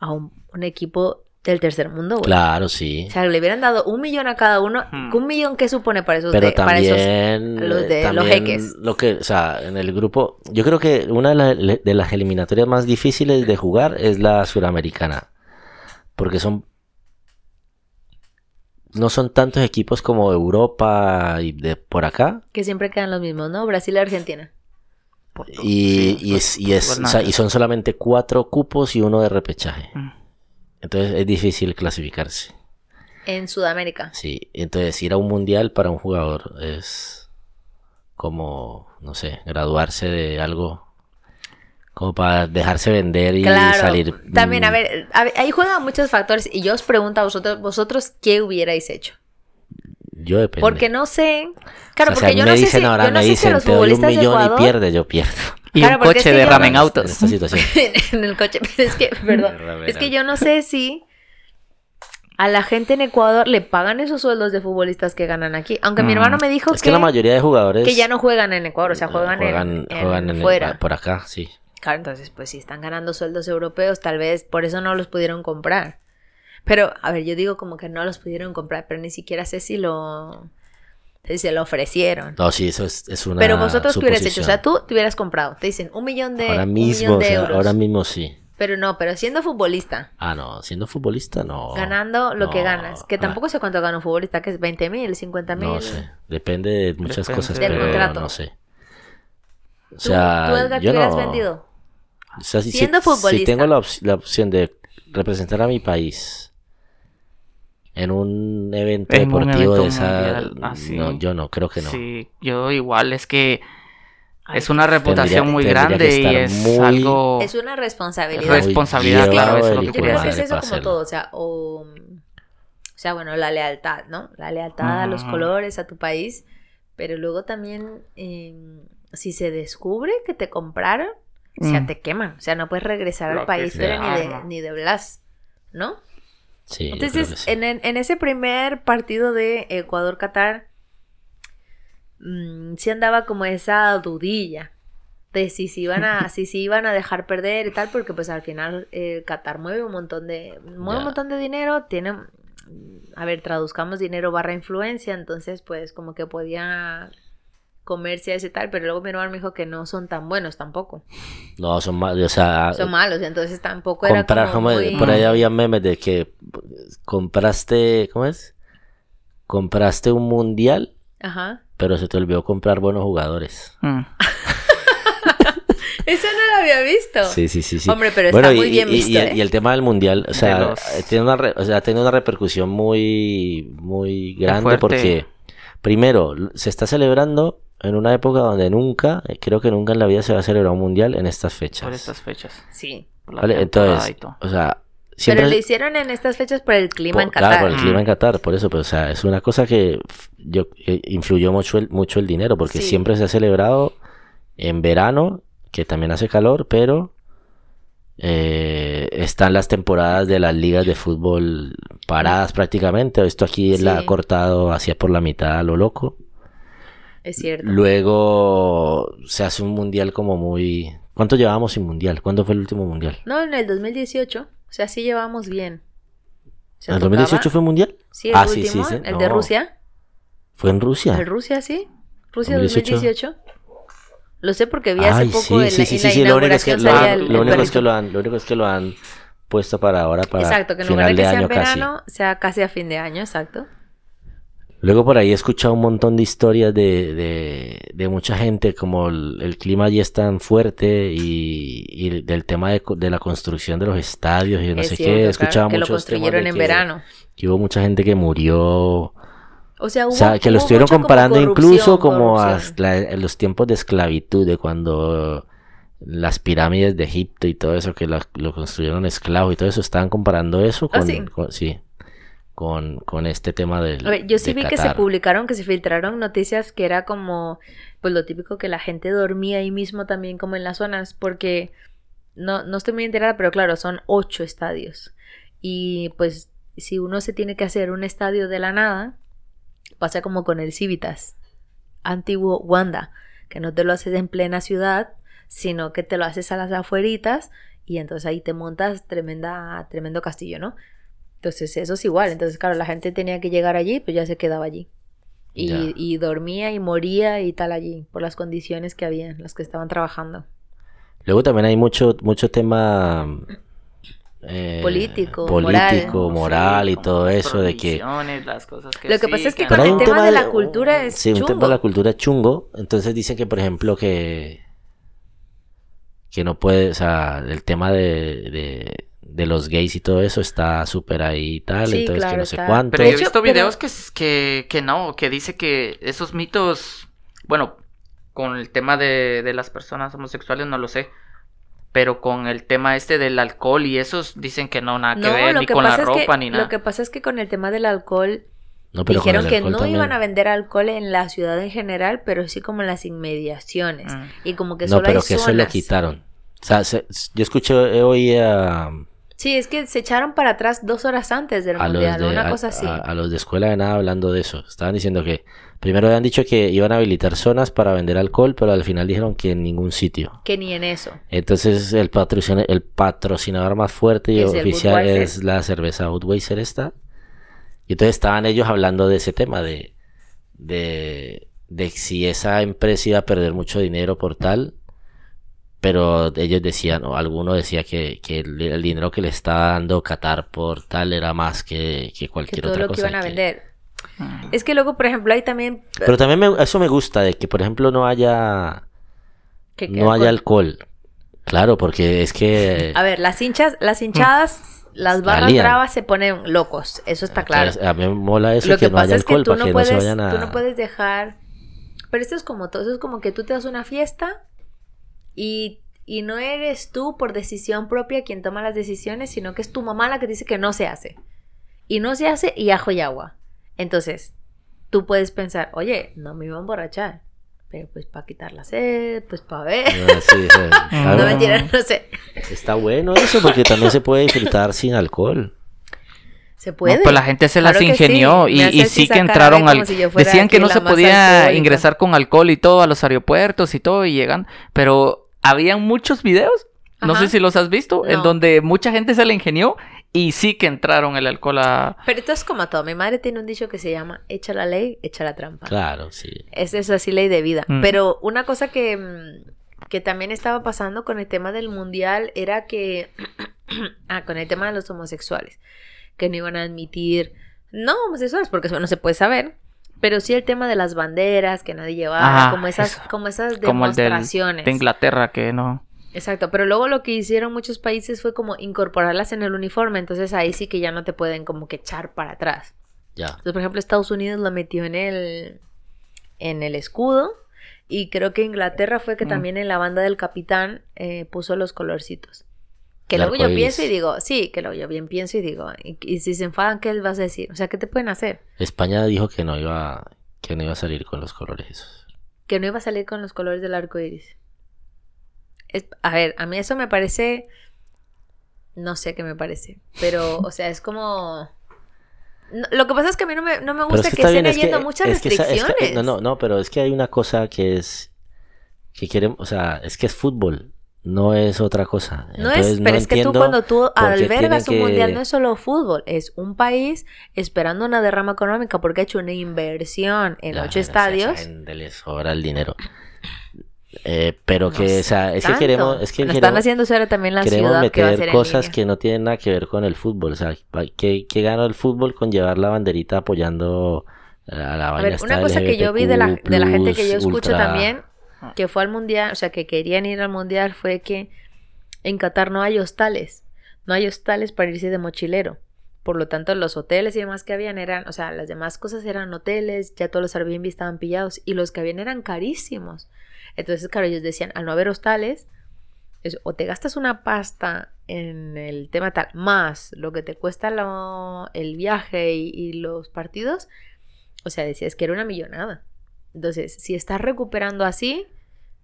[SPEAKER 3] a un, un equipo del tercer mundo, güey.
[SPEAKER 1] Claro, sí.
[SPEAKER 3] O sea, le hubieran dado un millón a cada uno.
[SPEAKER 2] Hmm.
[SPEAKER 3] ¿Un millón qué supone para esos?
[SPEAKER 1] Pero
[SPEAKER 3] de- para esos
[SPEAKER 1] también,
[SPEAKER 3] los de los
[SPEAKER 1] también
[SPEAKER 3] jeques.
[SPEAKER 1] lo que, o sea, en el grupo, yo creo que una de, la- de las eliminatorias más difíciles de jugar es la suramericana, porque son, no son tantos equipos como Europa y de por acá,
[SPEAKER 3] que siempre quedan los mismos, ¿no? Brasil y Argentina.
[SPEAKER 1] y,
[SPEAKER 2] Sí,
[SPEAKER 1] y es, y, es-
[SPEAKER 2] pues
[SPEAKER 1] o sea,
[SPEAKER 2] nada.
[SPEAKER 1] y son solamente cuatro cupos y uno de repechaje,
[SPEAKER 2] Mm.
[SPEAKER 1] Entonces es difícil clasificarse.
[SPEAKER 3] En Sudamérica.
[SPEAKER 1] Sí, entonces ir a un mundial para un jugador es como, no sé, graduarse de algo, como para dejarse vender y
[SPEAKER 3] Claro.
[SPEAKER 1] salir.
[SPEAKER 3] También, a
[SPEAKER 1] mm,
[SPEAKER 3] ver, a ver, ahí juegan muchos factores. Y yo os pregunto a vosotros, vosotros, ¿qué hubierais hecho?
[SPEAKER 1] Yo depende.
[SPEAKER 3] Porque no sé. Claro,
[SPEAKER 1] O sea,
[SPEAKER 3] porque
[SPEAKER 1] si
[SPEAKER 3] yo no sé si,
[SPEAKER 1] ahora,
[SPEAKER 3] yo no
[SPEAKER 1] me
[SPEAKER 3] sé si
[SPEAKER 1] dicen,
[SPEAKER 3] los
[SPEAKER 1] te doy un
[SPEAKER 3] de
[SPEAKER 1] millón
[SPEAKER 3] Ecuador.
[SPEAKER 1] y pierdes, yo pierdo.
[SPEAKER 2] Y
[SPEAKER 3] Claro,
[SPEAKER 2] un
[SPEAKER 3] porque es
[SPEAKER 2] coche
[SPEAKER 3] que
[SPEAKER 2] de ramen
[SPEAKER 1] En
[SPEAKER 2] autos.
[SPEAKER 1] esta situación. [laughs]
[SPEAKER 3] en el coche. [laughs] Es que, perdón. Es que yo no sé si a la gente en Ecuador le pagan esos sueldos de futbolistas que ganan aquí. Aunque mi
[SPEAKER 2] Mm.
[SPEAKER 3] hermano me dijo
[SPEAKER 1] Es que la mayoría de jugadores
[SPEAKER 3] que ya no juegan en Ecuador, o sea,
[SPEAKER 1] eh,
[SPEAKER 3] juegan, en, en
[SPEAKER 1] juegan en el-
[SPEAKER 3] fuera.
[SPEAKER 1] por acá, sí.
[SPEAKER 3] Claro, entonces, pues si están ganando sueldos europeos, tal vez por eso no los pudieron comprar. Pero, a ver, yo digo como que no los pudieron comprar, pero ni siquiera sé si lo... Si se lo ofrecieron.
[SPEAKER 1] No, sí, eso es, es una
[SPEAKER 3] pero vosotros qué hubieras hecho, o sea, tú te hubieras comprado. Te dicen un millón de,
[SPEAKER 1] Ahora
[SPEAKER 3] un
[SPEAKER 1] mismo, o sea,
[SPEAKER 3] euros.
[SPEAKER 1] ahora mismo sí.
[SPEAKER 3] Pero no, pero siendo futbolista,
[SPEAKER 1] Ah, no, siendo futbolista no.
[SPEAKER 3] ganando lo que ganas, que
[SPEAKER 1] ah,
[SPEAKER 3] tampoco sé cuánto gana un futbolista, que es 20 mil, 50 mil.
[SPEAKER 1] No sé, depende de muchas
[SPEAKER 2] Depende
[SPEAKER 1] cosas,
[SPEAKER 2] del
[SPEAKER 1] pero
[SPEAKER 3] contrato.
[SPEAKER 1] no sé. O
[SPEAKER 3] ¿Tú,
[SPEAKER 1] sea,
[SPEAKER 3] tú, Edgar, te
[SPEAKER 1] yo
[SPEAKER 3] hubieras
[SPEAKER 1] no.
[SPEAKER 3] vendido?
[SPEAKER 1] O sea, si,
[SPEAKER 3] Siendo
[SPEAKER 1] si- si
[SPEAKER 3] futbolista.
[SPEAKER 1] tengo la, op- la opción de representar a mi país en un evento
[SPEAKER 2] En un
[SPEAKER 1] deportivo
[SPEAKER 2] evento
[SPEAKER 1] de esa...
[SPEAKER 2] ah, sí.
[SPEAKER 1] No, yo no, creo que no.
[SPEAKER 2] Sí, yo igual, es que es una reputación muy
[SPEAKER 1] tendría
[SPEAKER 2] grande y es
[SPEAKER 1] muy-
[SPEAKER 2] algo...
[SPEAKER 3] Es una responsabilidad.
[SPEAKER 2] Res- responsabilidad, claro, eso es lo que
[SPEAKER 3] Yo creo que es eso como
[SPEAKER 1] hacerlo.
[SPEAKER 3] todo, o sea, o, o sea, bueno, la lealtad, ¿no? La lealtad a los colores, a tu país, pero luego también, eh, si se descubre que te compraron, o sea,
[SPEAKER 2] Mm.
[SPEAKER 3] te queman, o sea, no puedes regresar
[SPEAKER 2] Lo
[SPEAKER 3] al país, pero ni de, ni de Blas, ¿no?
[SPEAKER 1] Sí,
[SPEAKER 3] Entonces,
[SPEAKER 1] sí.
[SPEAKER 3] en, en- ese primer partido de Ecuador-Qatar, mm, sí andaba como esa dudilla de si se iban a, [laughs] si se iban a dejar perder y tal, porque pues al final eh, Qatar mueve un montón de, mueve un montón de dinero, tiene, a ver, traduzcamos dinero barra influencia, entonces pues como que podía comerse a ese tal, pero luego mi hermano me dijo que no son tan buenos tampoco,
[SPEAKER 1] No, son más, o sea,
[SPEAKER 3] son malos, entonces tampoco era
[SPEAKER 1] comprar,
[SPEAKER 3] como
[SPEAKER 1] ¿cómo es?
[SPEAKER 3] muy-
[SPEAKER 1] por ahí había memes de que compraste, ¿cómo es? Compraste un mundial,
[SPEAKER 3] Ajá.
[SPEAKER 1] pero se te olvidó comprar buenos jugadores.
[SPEAKER 2] Mm. [laughs]
[SPEAKER 3] Eso no lo había visto.
[SPEAKER 1] Sí, sí, sí, sí.
[SPEAKER 3] Hombre, pero
[SPEAKER 1] Bueno,
[SPEAKER 3] está
[SPEAKER 1] y,
[SPEAKER 3] muy bien
[SPEAKER 1] y-
[SPEAKER 3] visto,
[SPEAKER 1] y el,
[SPEAKER 3] ¿eh?
[SPEAKER 1] y el tema del mundial, o sea,
[SPEAKER 2] los-
[SPEAKER 1] eh, tiene una, re- o sea, tiene una repercusión muy, muy grande porque, primero, se está celebrando en una época donde nunca, eh, creo que nunca en la vida se va a celebrar un mundial en estas fechas.
[SPEAKER 2] Por estas fechas.
[SPEAKER 3] Sí.
[SPEAKER 2] por la
[SPEAKER 1] ¿Vale? Entonces, o sea, siempre...
[SPEAKER 3] Pero lo hicieron en estas fechas por el clima
[SPEAKER 1] por-
[SPEAKER 3] en Qatar.
[SPEAKER 1] Claro, por el clima en
[SPEAKER 2] Mm.
[SPEAKER 1] Qatar, por eso, pero, o sea, es una cosa que yo, eh, influyó mucho el, mucho el dinero, porque
[SPEAKER 3] Sí.
[SPEAKER 1] siempre se ha celebrado en verano, que también hace calor, pero eh, están las temporadas de las ligas de fútbol paradas prácticamente. Esto aquí la ha
[SPEAKER 3] Sí.
[SPEAKER 1] cortado hacia por la mitad a lo loco.
[SPEAKER 3] Es cierto.
[SPEAKER 1] Luego se hace un mundial como muy... ¿Cuánto llevábamos sin mundial? ¿Cuándo fue el último mundial?
[SPEAKER 3] No, en el 2018. O sea, sí llevamos bien.
[SPEAKER 1] ¿En el
[SPEAKER 3] tocaba-
[SPEAKER 1] 2018 fue mundial?
[SPEAKER 3] Sí, el
[SPEAKER 1] Ah, sí, sí,
[SPEAKER 3] último,
[SPEAKER 1] sí.
[SPEAKER 3] el de
[SPEAKER 1] No.
[SPEAKER 3] Rusia.
[SPEAKER 1] ¿Fue en Rusia?
[SPEAKER 3] De Rusia, sí. Rusia
[SPEAKER 1] 2018.
[SPEAKER 3] 2018. Lo sé porque vi hace
[SPEAKER 1] Ay,
[SPEAKER 3] poco
[SPEAKER 1] sí,
[SPEAKER 3] en,
[SPEAKER 1] sí, sí,
[SPEAKER 3] en
[SPEAKER 1] sí, sí, lo único es que, lo,
[SPEAKER 3] el-
[SPEAKER 1] lo
[SPEAKER 3] el
[SPEAKER 1] único es que lo han, lo único es que lo han puesto para ahora, para
[SPEAKER 3] Exacto, que en lugar de que
[SPEAKER 1] de
[SPEAKER 3] sea en
[SPEAKER 1] año casi.
[SPEAKER 3] verano, sea casi a fin de año, exacto.
[SPEAKER 1] Luego por ahí he escuchado un montón de historias de, de, de mucha gente, como el, el clima allí es tan fuerte y, y del tema de, de la construcción de los estadios y no
[SPEAKER 3] es
[SPEAKER 1] sé
[SPEAKER 3] cierto,
[SPEAKER 1] qué. He
[SPEAKER 3] claro,
[SPEAKER 1] escuchado
[SPEAKER 3] que lo
[SPEAKER 1] muchos
[SPEAKER 3] construyeron en
[SPEAKER 1] que-
[SPEAKER 3] verano.
[SPEAKER 1] que hubo mucha gente que murió.
[SPEAKER 3] O sea, hubo,
[SPEAKER 1] O sea, que lo estuvieron
[SPEAKER 3] como
[SPEAKER 1] comparando incluso como a la- los tiempos de esclavitud, de cuando las pirámides de Egipto y todo eso, que la- lo construyeron esclavos y todo eso, estaban comparando eso
[SPEAKER 3] ¿Ah,
[SPEAKER 1] con,
[SPEAKER 3] sí?
[SPEAKER 1] con- sí, con, con este tema del
[SPEAKER 3] A ver, yo sí vi que se publicaron, que se filtraron noticias que era como, pues lo típico que la gente dormía ahí mismo también como en las zonas, porque no, no estoy muy enterada, pero claro, son ocho estadios. Y pues si uno se tiene que hacer un estadio de la nada, pasa como con el Civitas, antiguo Wanda, que no te lo haces en plena ciudad, sino que te lo haces a las afueritas y entonces ahí te montas tremenda, tremendo castillo, ¿no? Entonces eso es igual, entonces claro, la gente tenía que llegar allí, pues ya se quedaba allí. Y, y dormía y moría y tal allí, por las condiciones que había, los que estaban trabajando.
[SPEAKER 1] Luego también hay mucho, mucho tema eh,
[SPEAKER 3] Político,
[SPEAKER 1] político,
[SPEAKER 3] moral.
[SPEAKER 1] moral,
[SPEAKER 2] Sí,
[SPEAKER 1] y todo
[SPEAKER 2] las
[SPEAKER 1] eso de que
[SPEAKER 2] las cosas que
[SPEAKER 3] Lo que
[SPEAKER 2] sí,
[SPEAKER 3] pasa es que con el
[SPEAKER 1] un
[SPEAKER 3] tema de la
[SPEAKER 1] de-
[SPEAKER 3] cultura es
[SPEAKER 1] Sí, un tema de la cultura es chungo. Entonces dicen que, por ejemplo, que. Que no puede. O sea, el tema de. de, de los gays y todo eso está súper ahí y tal.
[SPEAKER 3] Sí,
[SPEAKER 1] entonces que no sé
[SPEAKER 3] está.
[SPEAKER 1] cuánto.
[SPEAKER 2] Pero yo he visto
[SPEAKER 3] pero-
[SPEAKER 2] videos que, s- que, que no, que dice que esos mitos, bueno, con el tema de, de las personas homosexuales no lo sé, pero con el tema este del alcohol y esos dicen que no, nada que
[SPEAKER 3] No,
[SPEAKER 2] ver, ni
[SPEAKER 3] que
[SPEAKER 2] con la
[SPEAKER 3] pasa es que
[SPEAKER 2] ropa, ni nada.
[SPEAKER 3] lo que pasa es que con el tema del alcohol
[SPEAKER 1] No, pero
[SPEAKER 3] dijeron que no
[SPEAKER 1] también.
[SPEAKER 3] iban a vender alcohol en la ciudad en general, pero sí como en las inmediaciones
[SPEAKER 2] Mm.
[SPEAKER 3] y como que
[SPEAKER 1] No,
[SPEAKER 3] solo
[SPEAKER 1] pero
[SPEAKER 3] hay
[SPEAKER 1] que eso lo
[SPEAKER 3] zonas.
[SPEAKER 1] quitaron. O sea, se- yo escuché hoy a,
[SPEAKER 3] Sí, es que se echaron para atrás dos horas antes del
[SPEAKER 1] a
[SPEAKER 3] mundial,
[SPEAKER 1] de,
[SPEAKER 3] una
[SPEAKER 1] a-
[SPEAKER 3] cosa así.
[SPEAKER 1] a- a los de escuela de nada hablando de eso. Estaban diciendo que primero habían dicho que iban a habilitar zonas para vender alcohol, pero al final dijeron que en ningún sitio.
[SPEAKER 3] Que ni en eso.
[SPEAKER 1] Entonces el patrocinador, el patrocinador más fuerte y oficial
[SPEAKER 3] Budweiser.
[SPEAKER 1] es la cerveza Budweiser esta. Y entonces estaban ellos hablando de ese tema, de, de, de si esa empresa iba a perder mucho dinero por tal. Pero ellos decían, o alguno decía que, que el, el dinero que le estaba dando Qatar por tal era más que, que
[SPEAKER 3] Que
[SPEAKER 1] cualquier
[SPEAKER 3] todo
[SPEAKER 1] otra
[SPEAKER 3] lo que iban a
[SPEAKER 1] que-
[SPEAKER 3] vender.
[SPEAKER 2] Mm.
[SPEAKER 3] Es que luego, por ejemplo, hay también
[SPEAKER 1] Pero también me- eso me gusta, de que por ejemplo no haya,
[SPEAKER 3] que- que
[SPEAKER 1] no haya
[SPEAKER 3] alcohol.
[SPEAKER 1] alcohol. Claro, porque es que...
[SPEAKER 3] A ver, las hinchas, las hinchadas [laughs] las barras
[SPEAKER 1] Valían.
[SPEAKER 3] bravas se ponen locos, eso está claro.
[SPEAKER 1] A mí me mola eso
[SPEAKER 3] Lo
[SPEAKER 1] que,
[SPEAKER 3] que
[SPEAKER 1] no haya
[SPEAKER 3] pasa es que
[SPEAKER 1] alcohol
[SPEAKER 3] tú
[SPEAKER 1] para
[SPEAKER 3] no,
[SPEAKER 1] que
[SPEAKER 3] puedes,
[SPEAKER 1] no se vayan a...
[SPEAKER 3] tú no puedes dejar... Pero esto es como todo, eso es como que tú te das una fiesta y, y no eres tú por decisión propia quien toma las decisiones, sino que es tu mamá la que dice que no se hace. Y no se hace y ajo y agua. Entonces, tú puedes pensar, oye, no me iba a emborrachar. Pero pues para quitar la sed, pues para ver.
[SPEAKER 1] Ah, sí, sí. [laughs]
[SPEAKER 2] No,
[SPEAKER 3] No
[SPEAKER 1] Algo-
[SPEAKER 3] mentira, no sé.
[SPEAKER 1] Está bueno eso porque también se puede disfrutar sin alcohol.
[SPEAKER 3] Se puede.
[SPEAKER 2] No, pues la gente se
[SPEAKER 3] Claro
[SPEAKER 2] las ingenió
[SPEAKER 3] sí.
[SPEAKER 2] y, sí que entraron al...
[SPEAKER 3] si
[SPEAKER 2] Decían que no se podía ingresar con alcohol y todo a los aeropuertos y todo y llegan, pero habían muchos videos, no
[SPEAKER 3] Ajá.
[SPEAKER 2] sé si los has visto, en
[SPEAKER 3] No.
[SPEAKER 2] donde mucha gente se la ingenió y sí que entraron el alcohol a...
[SPEAKER 3] Pero esto es como todo. Mi madre tiene un dicho que se llama echa la ley, echa la trampa.
[SPEAKER 1] Claro, sí.
[SPEAKER 3] Es eso así ley de vida.
[SPEAKER 2] Mm.
[SPEAKER 3] Pero una cosa que, mm, que también estaba pasando con el tema del mundial era que, [clears throat] ah, con el tema de los homosexuales, que no iban a admitir, no homosexuales, porque eso no se puede saber, pero sí el tema de las banderas que nadie llevaba, como esas,
[SPEAKER 2] eso.
[SPEAKER 3] como esas
[SPEAKER 2] Como el del-
[SPEAKER 3] demostraciones.
[SPEAKER 2] de Inglaterra, que no...
[SPEAKER 3] Exacto, pero luego lo que hicieron muchos países fue como incorporarlas en el uniforme, entonces ahí sí que ya no te pueden como que echar para atrás.
[SPEAKER 1] Ya.
[SPEAKER 3] Entonces, por ejemplo, Estados Unidos lo metió en el, en el escudo. Y creo que Inglaterra fue que
[SPEAKER 2] Mm.
[SPEAKER 3] también en la banda del capitán eh, puso los colorcitos. Que luego yo pienso y digo, sí, que luego yo bien pienso y digo, y, y si se enfadan, ¿qué les vas a decir? O sea, ¿qué te pueden hacer?
[SPEAKER 1] España dijo que no iba que no iba a salir con los colores esos.
[SPEAKER 3] Que no iba a salir con los colores del arco iris. Es, a ver, a mí eso me parece. No sé qué me parece. Pero, o sea, es como. No, lo que pasa es que a mí no me, no me gusta
[SPEAKER 1] es que
[SPEAKER 3] estén
[SPEAKER 1] bien, es que,
[SPEAKER 3] habiendo muchas
[SPEAKER 1] que
[SPEAKER 3] restricciones.
[SPEAKER 1] no, no, no, pero es que hay una cosa que es que quieren, o sea, es que es fútbol, no es otra cosa.
[SPEAKER 3] No
[SPEAKER 1] Entonces,
[SPEAKER 3] es, pero es que tú cuando tú albergas un
[SPEAKER 1] que-
[SPEAKER 3] mundial no es solo fútbol, es un país esperando una derrama económica porque ha hecho una inversión en ocho
[SPEAKER 1] no
[SPEAKER 3] estadios.
[SPEAKER 1] gente le sobra el dinero. Eh, pero
[SPEAKER 3] No
[SPEAKER 1] que, o sea, es que queremos, es que
[SPEAKER 3] están haciendo ahora también la
[SPEAKER 1] queremos
[SPEAKER 3] ciudad que va a ser
[SPEAKER 1] meter cosas que no tienen nada que ver con el fútbol. O sea, ¿qué, qué gana el fútbol con llevar la banderita apoyando a la
[SPEAKER 3] A
[SPEAKER 1] vaina
[SPEAKER 3] ver,
[SPEAKER 1] esta
[SPEAKER 3] una cosa que yo vi de la, de la gente que yo escucho
[SPEAKER 1] ultra-
[SPEAKER 3] también, que fue al mundial, o sea, que querían ir al mundial, fue que en Qatar no hay hostales. No hay hostales para irse de mochilero. Por lo tanto, los hoteles y demás que habían eran, o sea, las demás cosas eran hoteles, ya todos los Airbnb estaban pillados y los que habían eran carísimos. Entonces, claro, ellos decían, al no haber hostales, es- o te gastas una pasta en el tema tal, más lo que te cuesta el viaje y, y los partidos, o sea, decías que era una millonada. Entonces, si estás recuperando así,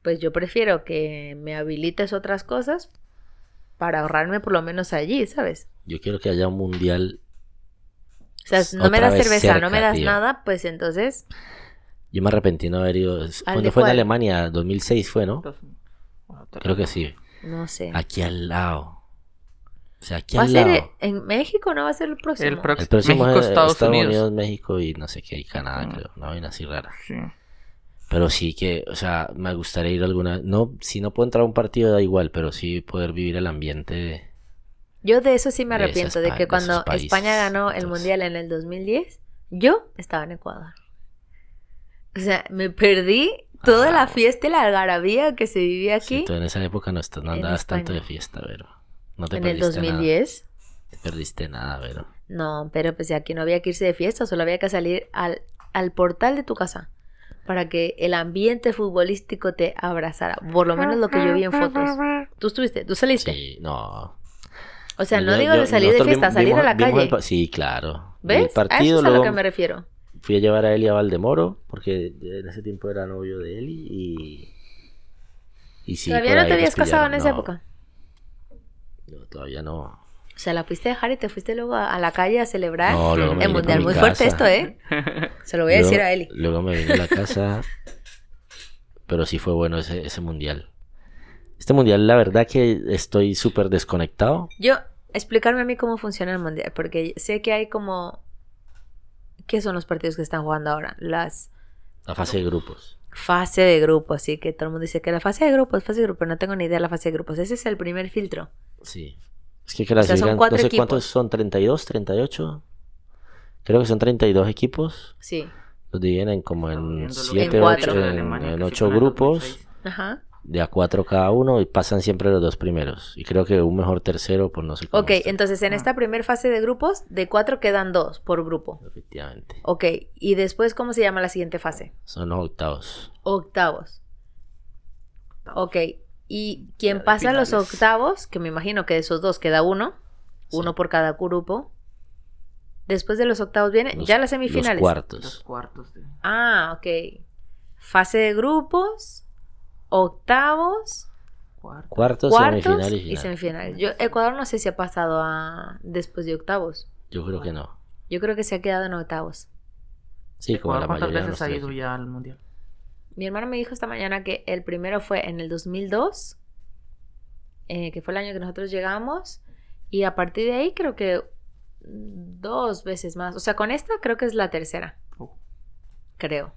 [SPEAKER 3] pues yo prefiero que me habilites otras cosas para ahorrarme por lo menos allí, ¿sabes?
[SPEAKER 1] Yo quiero que haya un mundial.
[SPEAKER 3] O sea, no me das
[SPEAKER 1] vez
[SPEAKER 3] cerveza, no
[SPEAKER 1] cerca,
[SPEAKER 3] me das
[SPEAKER 1] tío.
[SPEAKER 3] nada, pues entonces,
[SPEAKER 1] Yo me arrepentí no haber ido. es-
[SPEAKER 3] ¿Al
[SPEAKER 1] ¿Cuándo
[SPEAKER 3] de
[SPEAKER 1] fue en
[SPEAKER 3] cuál?
[SPEAKER 1] Alemania? 2006 fue, ¿no? Creo que sí.
[SPEAKER 3] no sé.
[SPEAKER 1] Aquí al lado. O sea, aquí
[SPEAKER 3] ¿Va a
[SPEAKER 1] al
[SPEAKER 3] ser
[SPEAKER 1] lado.
[SPEAKER 3] en México no va a ser el próximo?
[SPEAKER 2] El próximo.
[SPEAKER 1] El próximo
[SPEAKER 2] México,
[SPEAKER 1] es
[SPEAKER 2] Estados
[SPEAKER 1] Estados,
[SPEAKER 2] Unidos.
[SPEAKER 1] Unidos. México y no sé qué, y Canadá,
[SPEAKER 2] Mm.
[SPEAKER 1] creo. Una vaina así rara.
[SPEAKER 2] Sí.
[SPEAKER 1] Pero sí que, o sea, me gustaría ir a alguna. No, si no puedo entrar a un partido da igual, pero sí poder vivir el ambiente de.
[SPEAKER 3] Yo de eso sí me arrepiento, de que cuando España ganó el
[SPEAKER 1] entonces.
[SPEAKER 3] Mundial en el 2010, yo estaba en Ecuador. O sea, me perdí toda la
[SPEAKER 1] Ah.
[SPEAKER 3] fiesta y la algarabía que se vivía
[SPEAKER 1] Sí,
[SPEAKER 3] aquí
[SPEAKER 1] tú en esa época no, andabas tanto de fiesta, pero. No te
[SPEAKER 3] en el
[SPEAKER 1] perdiste
[SPEAKER 3] 2010.
[SPEAKER 1] nada. Te perdiste nada, pero.
[SPEAKER 3] No, pero pues aquí no había que irse de fiesta, solo había que salir al, al portal de tu casa para que el ambiente futbolístico te abrazara. Por lo menos lo que yo vi en fotos. ¿Tú estuviste? ¿Tú saliste?
[SPEAKER 1] Sí, no.
[SPEAKER 3] O sea, no
[SPEAKER 1] Yo-
[SPEAKER 3] digo
[SPEAKER 1] yo-
[SPEAKER 3] de salir de fiesta,
[SPEAKER 1] vimos-
[SPEAKER 3] salir a la calle.
[SPEAKER 1] el sí, claro.
[SPEAKER 3] ¿Ves?
[SPEAKER 1] El
[SPEAKER 3] a eso es a lo que me refiero.
[SPEAKER 1] fui a llevar a Eli a Valdemoro, porque en ese tiempo era novio de Eli y. Y sí,
[SPEAKER 3] ¿Todavía no te habías casado en esa época?
[SPEAKER 1] no, todavía no.
[SPEAKER 3] O sea, la fuiste a dejar y te fuiste luego a, a la calle a celebrar
[SPEAKER 1] No,
[SPEAKER 3] el mundial. Muy fuerte esto, ¿eh? [laughs] Se lo voy a
[SPEAKER 1] Luego-
[SPEAKER 3] decir a Eli.
[SPEAKER 1] Luego me vine a la [laughs] casa. pero sí fue bueno ese, ese mundial. Este mundial, la verdad que estoy súper desconectado.
[SPEAKER 3] Yo, explicarme a mí cómo funciona el mundial, porque sé que hay como... ¿Qué son los partidos que están jugando ahora? Las
[SPEAKER 1] La fase de grupos.
[SPEAKER 3] fase de grupos, así que todo el mundo dice que la fase de grupos, fase de grupos, no tengo ni idea de la fase de grupos. Ese es el primer filtro.
[SPEAKER 1] Sí. Es que
[SPEAKER 3] O sea, son cuatro
[SPEAKER 1] no sé
[SPEAKER 3] equipos.
[SPEAKER 1] cuántos son, 32, 38. Creo que son 32 equipos.
[SPEAKER 3] Sí.
[SPEAKER 1] Los dividen en como en
[SPEAKER 2] viendo lo
[SPEAKER 1] 7,
[SPEAKER 3] En cuatro.
[SPEAKER 1] 8,
[SPEAKER 2] de
[SPEAKER 1] en,
[SPEAKER 2] Alemania,
[SPEAKER 1] en
[SPEAKER 2] que sí
[SPEAKER 1] ocho
[SPEAKER 2] fue en el
[SPEAKER 1] grupos.
[SPEAKER 2] 2006.
[SPEAKER 3] Ajá.
[SPEAKER 1] de a cuatro cada uno y pasan siempre los dos primeros. Y creo que un mejor tercero, pues no sé cómo
[SPEAKER 3] Ok,
[SPEAKER 1] está,
[SPEAKER 3] entonces en esta primera fase de grupos, de cuatro quedan dos por grupo.
[SPEAKER 1] Efectivamente.
[SPEAKER 3] Ok, y después, ¿cómo se llama la siguiente fase?
[SPEAKER 1] Son los octavos.
[SPEAKER 3] Octavos. Ok, y quien pasa a los octavos, que me imagino que de esos dos queda uno, uno por cada grupo. Después de los octavos vienen
[SPEAKER 1] Los-
[SPEAKER 3] ya las semifinales.
[SPEAKER 2] Los
[SPEAKER 1] cuartos.
[SPEAKER 2] cuartos. de-
[SPEAKER 3] Ah, ok. Fase de grupos, octavos,
[SPEAKER 2] Cuartos.
[SPEAKER 1] Cuartos,
[SPEAKER 3] cuartos
[SPEAKER 1] semifinal y
[SPEAKER 3] y
[SPEAKER 1] final.
[SPEAKER 3] semifinal. Yo, Ecuador no sé si ha pasado a después de octavos.
[SPEAKER 1] Yo creo que no.
[SPEAKER 3] Yo creo que se ha quedado en octavos.
[SPEAKER 1] Sí, como la
[SPEAKER 2] ¿Cuántas
[SPEAKER 1] mayoría de
[SPEAKER 2] veces ha ido ya al mundial?
[SPEAKER 3] Mi hermano me dijo esta mañana que el primero fue en el 2002, eh, que fue el año que nosotros llegamos, y a partir de ahí creo que dos veces más. O sea, con esta creo que es la tercera,
[SPEAKER 2] Oh.
[SPEAKER 3] creo.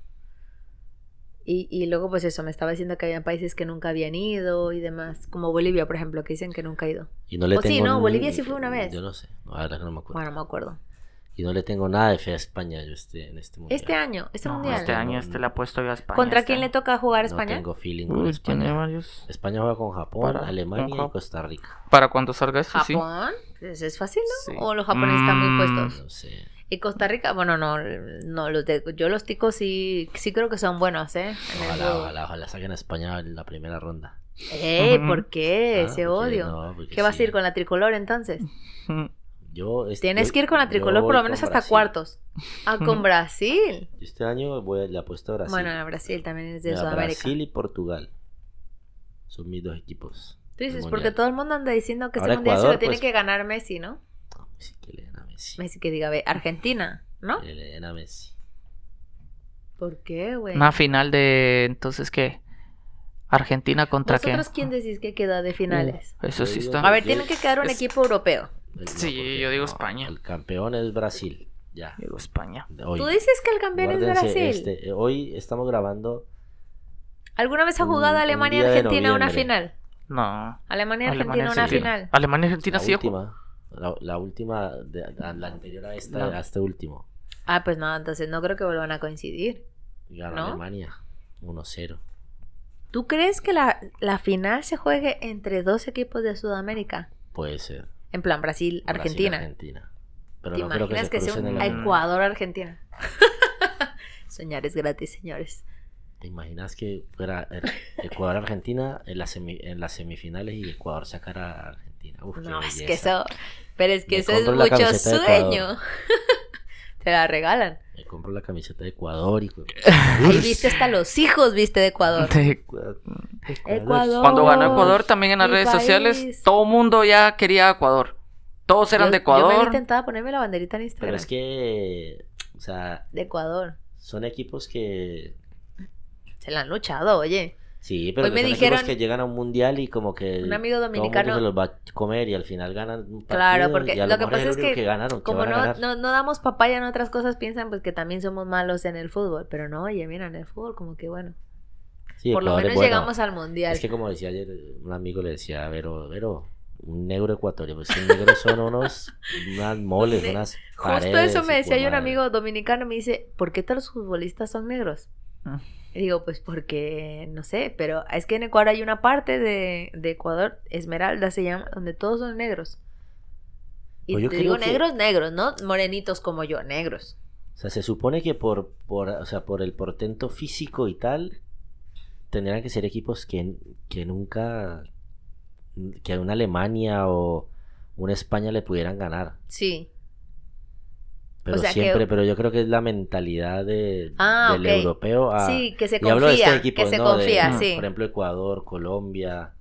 [SPEAKER 3] Y, y luego pues eso, me estaba diciendo que había países que nunca habían ido y demás, como Bolivia, por ejemplo, que dicen que nunca ha ido.
[SPEAKER 1] Y no le
[SPEAKER 3] O sí,
[SPEAKER 1] tengo
[SPEAKER 3] ¿no?
[SPEAKER 1] ni-
[SPEAKER 3] Bolivia sí fue una vez.
[SPEAKER 1] Yo no sé. No, que no me acuerdo.
[SPEAKER 3] Bueno, no me acuerdo.
[SPEAKER 1] Y no le tengo nada de fe a España yo este, en este mundial.
[SPEAKER 3] Este año, este
[SPEAKER 2] No,
[SPEAKER 3] mundial.
[SPEAKER 2] este año
[SPEAKER 1] No,
[SPEAKER 2] este
[SPEAKER 1] no.
[SPEAKER 2] le ha puesto yo a España.
[SPEAKER 3] ¿Contra
[SPEAKER 2] este
[SPEAKER 3] quién le toca jugar a
[SPEAKER 1] No
[SPEAKER 3] España?
[SPEAKER 1] tengo feeling con
[SPEAKER 2] Uy,
[SPEAKER 1] España.
[SPEAKER 2] varios.
[SPEAKER 1] España juega con Japón,
[SPEAKER 2] Para-
[SPEAKER 1] Alemania
[SPEAKER 2] con
[SPEAKER 1] y Costa Rica.
[SPEAKER 2] Para cuando salga eso, sí.
[SPEAKER 3] Japón. Pues es fácil, ¿no?
[SPEAKER 2] Sí.
[SPEAKER 3] O los japoneses están muy
[SPEAKER 2] Mm.
[SPEAKER 3] puestos.
[SPEAKER 1] No sé.
[SPEAKER 3] Y Costa Rica, bueno, no, no los de, yo los ticos sí, sí creo que son buenos, ¿eh?
[SPEAKER 1] Ojalá, ojalá, ojalá saquen a España en la primera ronda.
[SPEAKER 2] Ujú.
[SPEAKER 3] ¿por qué?
[SPEAKER 1] Ah,
[SPEAKER 3] Ese
[SPEAKER 1] porque
[SPEAKER 3] odio.
[SPEAKER 1] no,
[SPEAKER 3] ¿Qué vas a
[SPEAKER 1] sí.
[SPEAKER 3] ir con la tricolor entonces? [laughs]
[SPEAKER 1] Yo,
[SPEAKER 3] Tienes que ir con la tricolor por lo menos hasta
[SPEAKER 1] Brasil.
[SPEAKER 3] cuartos. Ah, [laughs] con Brasil.
[SPEAKER 1] Yo Este año voy, le apuesto a Brasil.
[SPEAKER 3] Bueno, a Brasil también es de
[SPEAKER 1] Mira,
[SPEAKER 3] Sudamérica.
[SPEAKER 1] Brasil y Portugal. Son mis dos equipos.
[SPEAKER 3] Tú dices, porque todo el mundo anda diciendo que
[SPEAKER 1] Ahora
[SPEAKER 3] este mundial se
[SPEAKER 1] Ecuador,
[SPEAKER 3] lo tiene
[SPEAKER 1] pues-
[SPEAKER 3] que ganar Messi, ¿no?
[SPEAKER 1] No, Messi, que le den a Messi.
[SPEAKER 3] Messi que diga, ve, Argentina, ¿no?
[SPEAKER 1] Que le den a Messi.
[SPEAKER 3] ¿Por qué, güey?
[SPEAKER 2] Una final de. Entonces, ¿qué? Argentina contra qué?
[SPEAKER 3] ¿Vosotros quién decís que queda de finales?
[SPEAKER 2] Eso sí está.
[SPEAKER 3] A ver, tienen que quedar un
[SPEAKER 2] es-
[SPEAKER 3] equipo europeo.
[SPEAKER 1] El-
[SPEAKER 2] Sí, yo digo
[SPEAKER 1] no,
[SPEAKER 2] España.
[SPEAKER 1] El campeón es Brasil. Ya.
[SPEAKER 2] Digo España.
[SPEAKER 1] Hoy.
[SPEAKER 3] Tú dices que el campeón es Brasil.
[SPEAKER 1] este, eh, hoy estamos grabando.
[SPEAKER 3] ¿Alguna vez ha jugado
[SPEAKER 1] un
[SPEAKER 3] Alemania y
[SPEAKER 1] día de
[SPEAKER 3] Argentina una final?
[SPEAKER 2] No.
[SPEAKER 3] Alemania y Argentina
[SPEAKER 2] Alemania
[SPEAKER 3] una
[SPEAKER 2] sí.
[SPEAKER 3] final.
[SPEAKER 2] Alemania y Argentina
[SPEAKER 1] la
[SPEAKER 2] sí.
[SPEAKER 1] última. La, la última, de, la anterior a, esta,
[SPEAKER 2] No.
[SPEAKER 1] a este último.
[SPEAKER 3] Ah, pues no, entonces no creo que vuelvan a coincidir.
[SPEAKER 1] Ganó
[SPEAKER 3] ¿No?
[SPEAKER 1] Alemania 1-0.
[SPEAKER 3] ¿Tú crees que la, la final se juegue entre dos equipos de Sudamérica?
[SPEAKER 1] Puede ser.
[SPEAKER 3] En plan, Brasil, Argentina.
[SPEAKER 1] Argentina. Pero
[SPEAKER 3] ¿Te
[SPEAKER 1] no creo que
[SPEAKER 3] imaginas
[SPEAKER 1] se
[SPEAKER 3] que, sea un
[SPEAKER 1] en la-
[SPEAKER 3] Ecuador-Argentina? Soñar [laughs] es gratis, señores.
[SPEAKER 1] ¿Te imaginas que fuera er- en, las semi- en las semifinales y Ecuador sacara a Argentina? Uf,
[SPEAKER 3] No, es que eso... Pero es que
[SPEAKER 1] Me
[SPEAKER 3] eso es mucho sueño.
[SPEAKER 1] Ecuador. [laughs]
[SPEAKER 3] Te la regalan.
[SPEAKER 1] Me compro la camiseta de Ecuador y...
[SPEAKER 3] Ahí viste hasta los hijos, viste, de Ecuador.
[SPEAKER 2] De-
[SPEAKER 1] Ecuador.
[SPEAKER 3] Ecuador.
[SPEAKER 2] Cuando ganó Ecuador también en las
[SPEAKER 3] Mi
[SPEAKER 2] redes
[SPEAKER 3] país.
[SPEAKER 2] sociales, todo el mundo ya quería Ecuador. Todos eran
[SPEAKER 3] Yo-
[SPEAKER 2] de
[SPEAKER 3] Yo me
[SPEAKER 2] Ecuador.
[SPEAKER 3] intentaba ponerme la banderita en Instagram.
[SPEAKER 1] Pero es que... O sea,
[SPEAKER 3] De Ecuador.
[SPEAKER 1] son equipos que...
[SPEAKER 3] Se la han luchado, oye.
[SPEAKER 1] Sí, pero
[SPEAKER 3] Hoy
[SPEAKER 1] que
[SPEAKER 3] me dijeron-
[SPEAKER 1] que llegan a un mundial y como que
[SPEAKER 3] Un amigo
[SPEAKER 1] todo el mundo
[SPEAKER 3] dominicano-
[SPEAKER 1] se los va a comer y al final ganan un partido
[SPEAKER 3] Claro, porque
[SPEAKER 1] y a
[SPEAKER 3] lo que
[SPEAKER 1] mejor
[SPEAKER 3] pasa es que
[SPEAKER 1] ganaron,
[SPEAKER 3] Como no,
[SPEAKER 1] ganar.
[SPEAKER 3] no, no damos papaya en otras cosas, piensan pues que también somos malos en el fútbol. Pero no, oye, mira, en el fútbol como que bueno.
[SPEAKER 1] Sí,
[SPEAKER 3] Por lo menos
[SPEAKER 1] bueno.
[SPEAKER 3] llegamos al mundial.
[SPEAKER 1] Es que como decía ayer, un amigo le decía, Vero, Vero, un negro ecuatoriano, pues un negro son unos, [laughs] unas moles, unas
[SPEAKER 3] Justo
[SPEAKER 1] paredes
[SPEAKER 3] eso me decía yo un amigo dominicano, me dice, ¿por qué todos los futbolistas son negros? Y digo, pues porque, no sé, pero es que en Ecuador hay una parte de, de Ecuador, Esmeralda se llama, donde todos son negros. Y
[SPEAKER 1] Pues yo
[SPEAKER 3] te digo
[SPEAKER 1] que-
[SPEAKER 3] negros, negros, no morenitos como yo, negros.
[SPEAKER 1] O sea, se supone que por, por, o sea, por el portento físico y tal, tendrían que ser equipos que, que nunca, que una Alemania o una España le pudieran ganar.
[SPEAKER 3] Sí.
[SPEAKER 1] Pero
[SPEAKER 3] sea que-
[SPEAKER 1] siempre, pero yo creo que es la mentalidad de,
[SPEAKER 3] Ah,
[SPEAKER 1] del europeo a...
[SPEAKER 3] sí, que se
[SPEAKER 1] y hablo de
[SPEAKER 3] confía,
[SPEAKER 1] estos equipos,
[SPEAKER 3] que se
[SPEAKER 1] ¿no?
[SPEAKER 3] Confía, sí.
[SPEAKER 1] Por ejemplo, Ecuador, Colombia.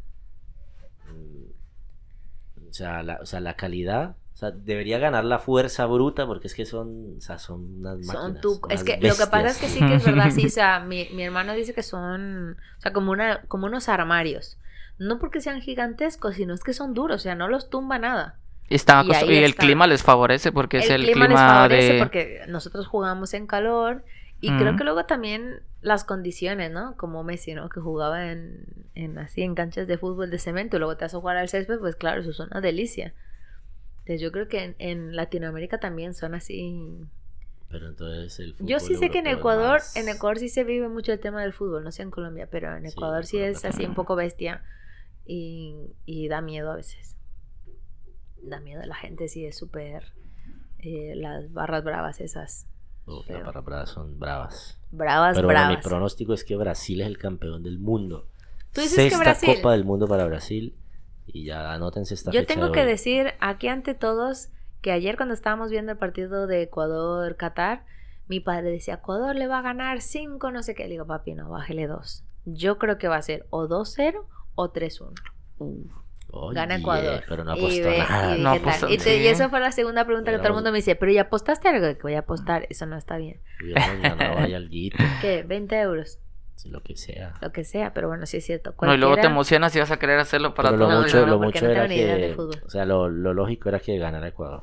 [SPEAKER 1] mm, O sea, la, o sea, la calidad. O sea, debería ganar la fuerza bruta porque es que son, o sea, son unas
[SPEAKER 3] Son
[SPEAKER 1] máquinas.
[SPEAKER 3] tu... Es que lo que pasa es que sí que es verdad, sí, o [laughs] sea, mi, mi hermano dice que son, o sea, como, una, como unos armarios. No porque sean gigantescos, sino es que son duros, o sea, no los tumba nada.
[SPEAKER 2] Y, están
[SPEAKER 3] Y
[SPEAKER 2] acostu-
[SPEAKER 3] ahí
[SPEAKER 2] y el
[SPEAKER 3] está.
[SPEAKER 2] clima les favorece porque es el clima,
[SPEAKER 3] les favorece
[SPEAKER 2] de...
[SPEAKER 3] porque nosotros jugamos en calor y
[SPEAKER 2] Mm.
[SPEAKER 3] creo que luego también las condiciones, ¿no? Como Messi, ¿no? Que jugaba en, en así en canchas de fútbol de cemento y luego te vas a jugar al césped, pues claro, eso es una delicia. Entonces yo creo que en, en Latinoamérica también son así.
[SPEAKER 1] Pero entonces el fútbol
[SPEAKER 3] Yo sí sé que en Ecuador,
[SPEAKER 1] más-
[SPEAKER 3] en Ecuador sí se vive mucho el tema del fútbol, no sé en Colombia, pero en
[SPEAKER 1] Sí,
[SPEAKER 3] Ecuador sí
[SPEAKER 1] Colombia
[SPEAKER 3] es así un poco bestia y, y da miedo a veces. Da miedo, la gente sí es súper... eh, las barras bravas esas.
[SPEAKER 1] Las barras bravas son bravas.
[SPEAKER 3] Bravas,
[SPEAKER 1] Pero bueno, mi
[SPEAKER 3] bravas.
[SPEAKER 1] pronóstico es que Brasil es el campeón del mundo.
[SPEAKER 3] Tú dices que
[SPEAKER 1] Sexta
[SPEAKER 3] Brasil.
[SPEAKER 1] Copa del Mundo para Brasil. Y ya anótense esta
[SPEAKER 3] Yo
[SPEAKER 1] fecha
[SPEAKER 3] tengo
[SPEAKER 1] de
[SPEAKER 3] que
[SPEAKER 1] hoy.
[SPEAKER 3] decir aquí ante todos que ayer cuando estábamos viendo el partido de Ecuador-Qatar, mi padre decía, Ecuador le va a ganar 5, no sé qué. Le digo, papi, no, bájele 2. Yo creo que va a ser o 2-0 o 3-1.
[SPEAKER 1] Oye,
[SPEAKER 3] Gana Ecuador.
[SPEAKER 1] Pero no
[SPEAKER 3] Y
[SPEAKER 1] apostó
[SPEAKER 3] ve-
[SPEAKER 1] nada.
[SPEAKER 3] y
[SPEAKER 2] No apostó,
[SPEAKER 3] Y, te- y eso fue la segunda pregunta que todo el mundo me dice, pero ¿ya apostaste algo? Que voy a apostar, eso no está bien.
[SPEAKER 1] Ahí alguito, [laughs]
[SPEAKER 3] ¿Qué? 20 euros,
[SPEAKER 1] sí, lo que sea.
[SPEAKER 3] lo que sea, pero bueno, sí es cierto.
[SPEAKER 2] No, y luego te
[SPEAKER 3] Cualquiera-
[SPEAKER 2] emocionas y vas a querer hacerlo para
[SPEAKER 1] Pero lo
[SPEAKER 2] todo.
[SPEAKER 3] No,
[SPEAKER 1] mucho,
[SPEAKER 3] no,
[SPEAKER 1] lo
[SPEAKER 3] porque
[SPEAKER 1] mucho
[SPEAKER 3] no
[SPEAKER 1] era
[SPEAKER 3] tengo ni idea de
[SPEAKER 1] que.
[SPEAKER 3] fútbol.
[SPEAKER 1] O sea, lo, lo lógico era que ganara Ecuador.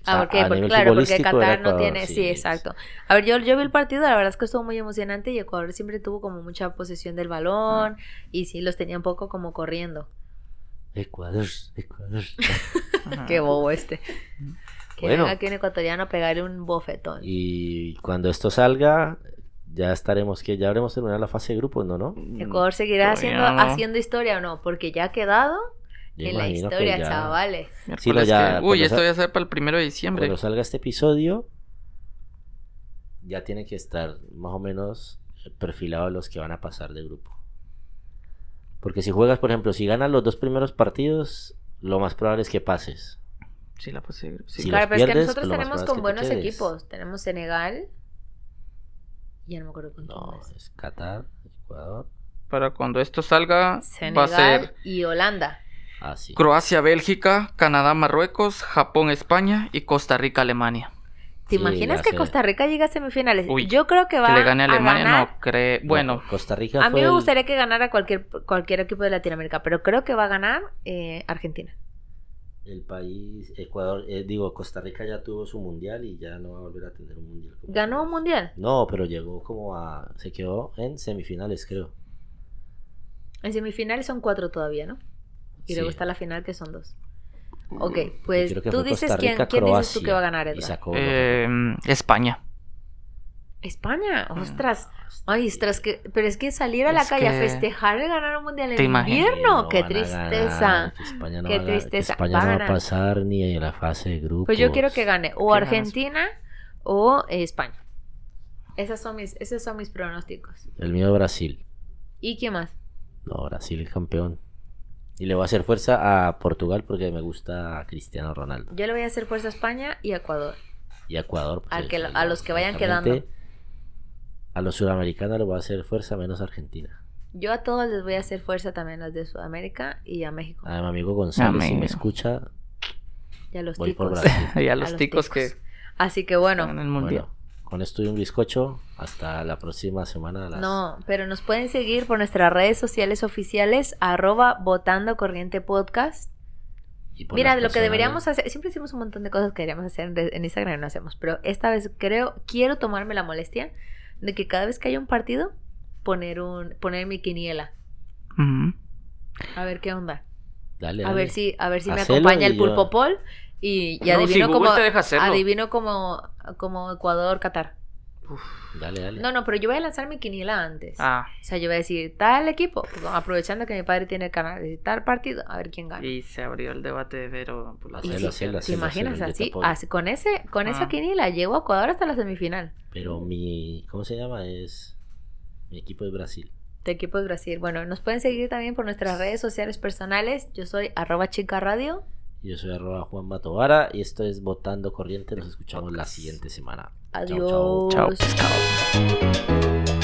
[SPEAKER 1] O sea,
[SPEAKER 3] Ah, ok,
[SPEAKER 1] a
[SPEAKER 3] porque, claro, porque Qatar no
[SPEAKER 1] Ecuador,
[SPEAKER 3] tiene, sí, exacto. A ver, yo, yo vi el partido, la verdad es que estuvo muy emocionante y Ecuador siempre tuvo como mucha posesión del balón y sí los tenía un poco como corriendo.
[SPEAKER 1] Ecuador, Ecuador. [laughs]
[SPEAKER 3] Qué bobo este. Que
[SPEAKER 1] Bueno.
[SPEAKER 3] venga aquí un ecuatoriano a pegarle un bofetón.
[SPEAKER 1] Y cuando esto salga, ya estaremos, que ya habremos terminado la fase de grupos, ¿no? ¿No?
[SPEAKER 3] Ecuador seguirá
[SPEAKER 2] Todavía
[SPEAKER 3] haciendo,
[SPEAKER 2] no.
[SPEAKER 3] haciendo historia o no, porque ya ha quedado
[SPEAKER 1] Yo
[SPEAKER 3] en la historia,
[SPEAKER 1] ya-
[SPEAKER 3] chavales.
[SPEAKER 2] Miércoles
[SPEAKER 1] Sí, no, ya,
[SPEAKER 2] que-
[SPEAKER 1] cuando
[SPEAKER 2] Uy, esto
[SPEAKER 1] sa-
[SPEAKER 2] va a ser para el primero de diciembre.
[SPEAKER 1] Cuando salga este episodio, ya tiene que estar más o menos perfilados los que van a pasar de grupo. Porque si juegas, por ejemplo, si ganas los dos primeros partidos, lo más probable es que pases.
[SPEAKER 2] Sí, la puse. Sí.
[SPEAKER 1] Si
[SPEAKER 3] claro, pero es que
[SPEAKER 1] pierdes,
[SPEAKER 3] nosotros
[SPEAKER 1] pues
[SPEAKER 3] tenemos
[SPEAKER 1] es
[SPEAKER 3] con
[SPEAKER 1] te
[SPEAKER 3] buenos
[SPEAKER 1] quedes.
[SPEAKER 3] equipos. Tenemos Senegal. Ya no me acuerdo con quién
[SPEAKER 1] No,
[SPEAKER 3] más.
[SPEAKER 1] es Qatar, Ecuador.
[SPEAKER 2] Para cuando esto salga, va a
[SPEAKER 3] Senegal
[SPEAKER 2] ser
[SPEAKER 3] y Holanda.
[SPEAKER 1] Ah, sí.
[SPEAKER 2] Croacia, Bélgica, Canadá, Marruecos, Japón, España y Costa Rica, Alemania.
[SPEAKER 3] ¿Te imaginas que
[SPEAKER 1] sé.
[SPEAKER 3] Costa Rica llegue a semifinales?
[SPEAKER 2] Uy,
[SPEAKER 3] Yo creo que va
[SPEAKER 2] Que le gane a Alemania,
[SPEAKER 3] ganar.
[SPEAKER 2] no creo. Bueno,
[SPEAKER 1] No, Costa Rica
[SPEAKER 3] A mí me
[SPEAKER 1] el-
[SPEAKER 3] gustaría que ganara cualquier, cualquier equipo de Latinoamérica, pero creo que va a ganar eh, Argentina.
[SPEAKER 1] el, país, Ecuador, eh, digo, Costa Rica ya tuvo su mundial y ya no va a volver a tener un mundial. como
[SPEAKER 3] ¿Ganó un mundial?
[SPEAKER 1] No, pero llegó como a, se quedó en semifinales, creo.
[SPEAKER 3] En semifinales son cuatro todavía, ¿no? Y luego
[SPEAKER 1] Sí.
[SPEAKER 3] está la final que son dos. Ok, pues tú dices quién, dices tú que va a ganar, Edgar.
[SPEAKER 1] sacó
[SPEAKER 2] eh, España.
[SPEAKER 3] España, ostras. Ay, ostras, que, pero es que salir a la
[SPEAKER 2] Es
[SPEAKER 3] calle a
[SPEAKER 2] que-
[SPEAKER 3] festejar el ganar un mundial
[SPEAKER 2] ¿Te
[SPEAKER 3] en invierno,
[SPEAKER 1] No
[SPEAKER 3] qué tristeza.
[SPEAKER 1] España no
[SPEAKER 3] Qué tristeza.
[SPEAKER 1] España no va a pasar ni en la fase de grupos.
[SPEAKER 3] Pues yo quiero que gane o. Argentina o eh, España. Esas son mis, esos son mis pronósticos.
[SPEAKER 1] El mío Brasil.
[SPEAKER 3] ¿Y quién más?
[SPEAKER 1] No, Brasil es campeón. Y le voy a hacer fuerza a Portugal porque me gusta Cristiano Ronaldo.
[SPEAKER 3] Yo le voy a hacer fuerza a España y a Ecuador.
[SPEAKER 1] Y a Ecuador. pues,
[SPEAKER 3] Al que- a los que vayan
[SPEAKER 1] lógicamente, A los sudamericanos les voy a hacer fuerza menos Argentina.
[SPEAKER 3] Yo a todos les voy a hacer fuerza también a los de Sudamérica y a México.
[SPEAKER 1] A mi amigo González, si me escucha,
[SPEAKER 3] Y a los
[SPEAKER 1] voy por
[SPEAKER 3] ticos.
[SPEAKER 1] Brasil. [laughs]
[SPEAKER 2] y a
[SPEAKER 3] A
[SPEAKER 2] los ticos que.
[SPEAKER 3] Así que bueno,
[SPEAKER 2] en el mundial.
[SPEAKER 1] Bueno, con esto y un bizcocho. Hasta la próxima semana. a las-
[SPEAKER 3] no, pero nos pueden seguir por nuestras redes sociales oficiales, arroba votando corriente podcast.
[SPEAKER 1] y por
[SPEAKER 3] Mira, lo que deberíamos hacer, siempre decimos un montón de cosas que deberíamos hacer en, Instagram y no hacemos, pero esta vez creo, quiero tomarme la molestia de que cada vez que haya un partido, poner un, poner mi quiniela. A ver qué onda.
[SPEAKER 1] Dale,
[SPEAKER 3] A
[SPEAKER 1] dale.
[SPEAKER 3] ver si, a ver si me acompaña el
[SPEAKER 1] yo-
[SPEAKER 3] pulpo Paul y, y
[SPEAKER 2] No, si
[SPEAKER 3] adivino
[SPEAKER 2] Google
[SPEAKER 3] como
[SPEAKER 2] te deja hacerlo.
[SPEAKER 3] adivino como, como Ecuador, Qatar.
[SPEAKER 1] Dale, dale.
[SPEAKER 3] No, no, pero yo voy a lanzar mi quiniela antes.
[SPEAKER 2] Ah,
[SPEAKER 3] O sea, yo voy a decir, tal equipo, pues, aprovechando que mi padre tiene el canal, de tal partido, a ver quién gana.
[SPEAKER 2] y se abrió el debate de Vero. por las
[SPEAKER 3] Y sí. ¿Te imaginas así? Así, Con, ese, con esa
[SPEAKER 2] Ah.
[SPEAKER 3] quiniela llego a Ecuador hasta la semifinal.
[SPEAKER 1] Pero mi. ¿Cómo se llama? Es. Mi equipo es Brasil.
[SPEAKER 3] Tu equipo es Brasil. Bueno, nos pueden seguir también por nuestras redes sociales personales. Yo soy arroba chica radio.
[SPEAKER 1] Yo soy arroba Juan Matovara. Y esto es Votando Corriente. Nos escuchamos la siguiente semana.
[SPEAKER 3] Adiós.
[SPEAKER 1] chao.
[SPEAKER 2] Chao, pescado.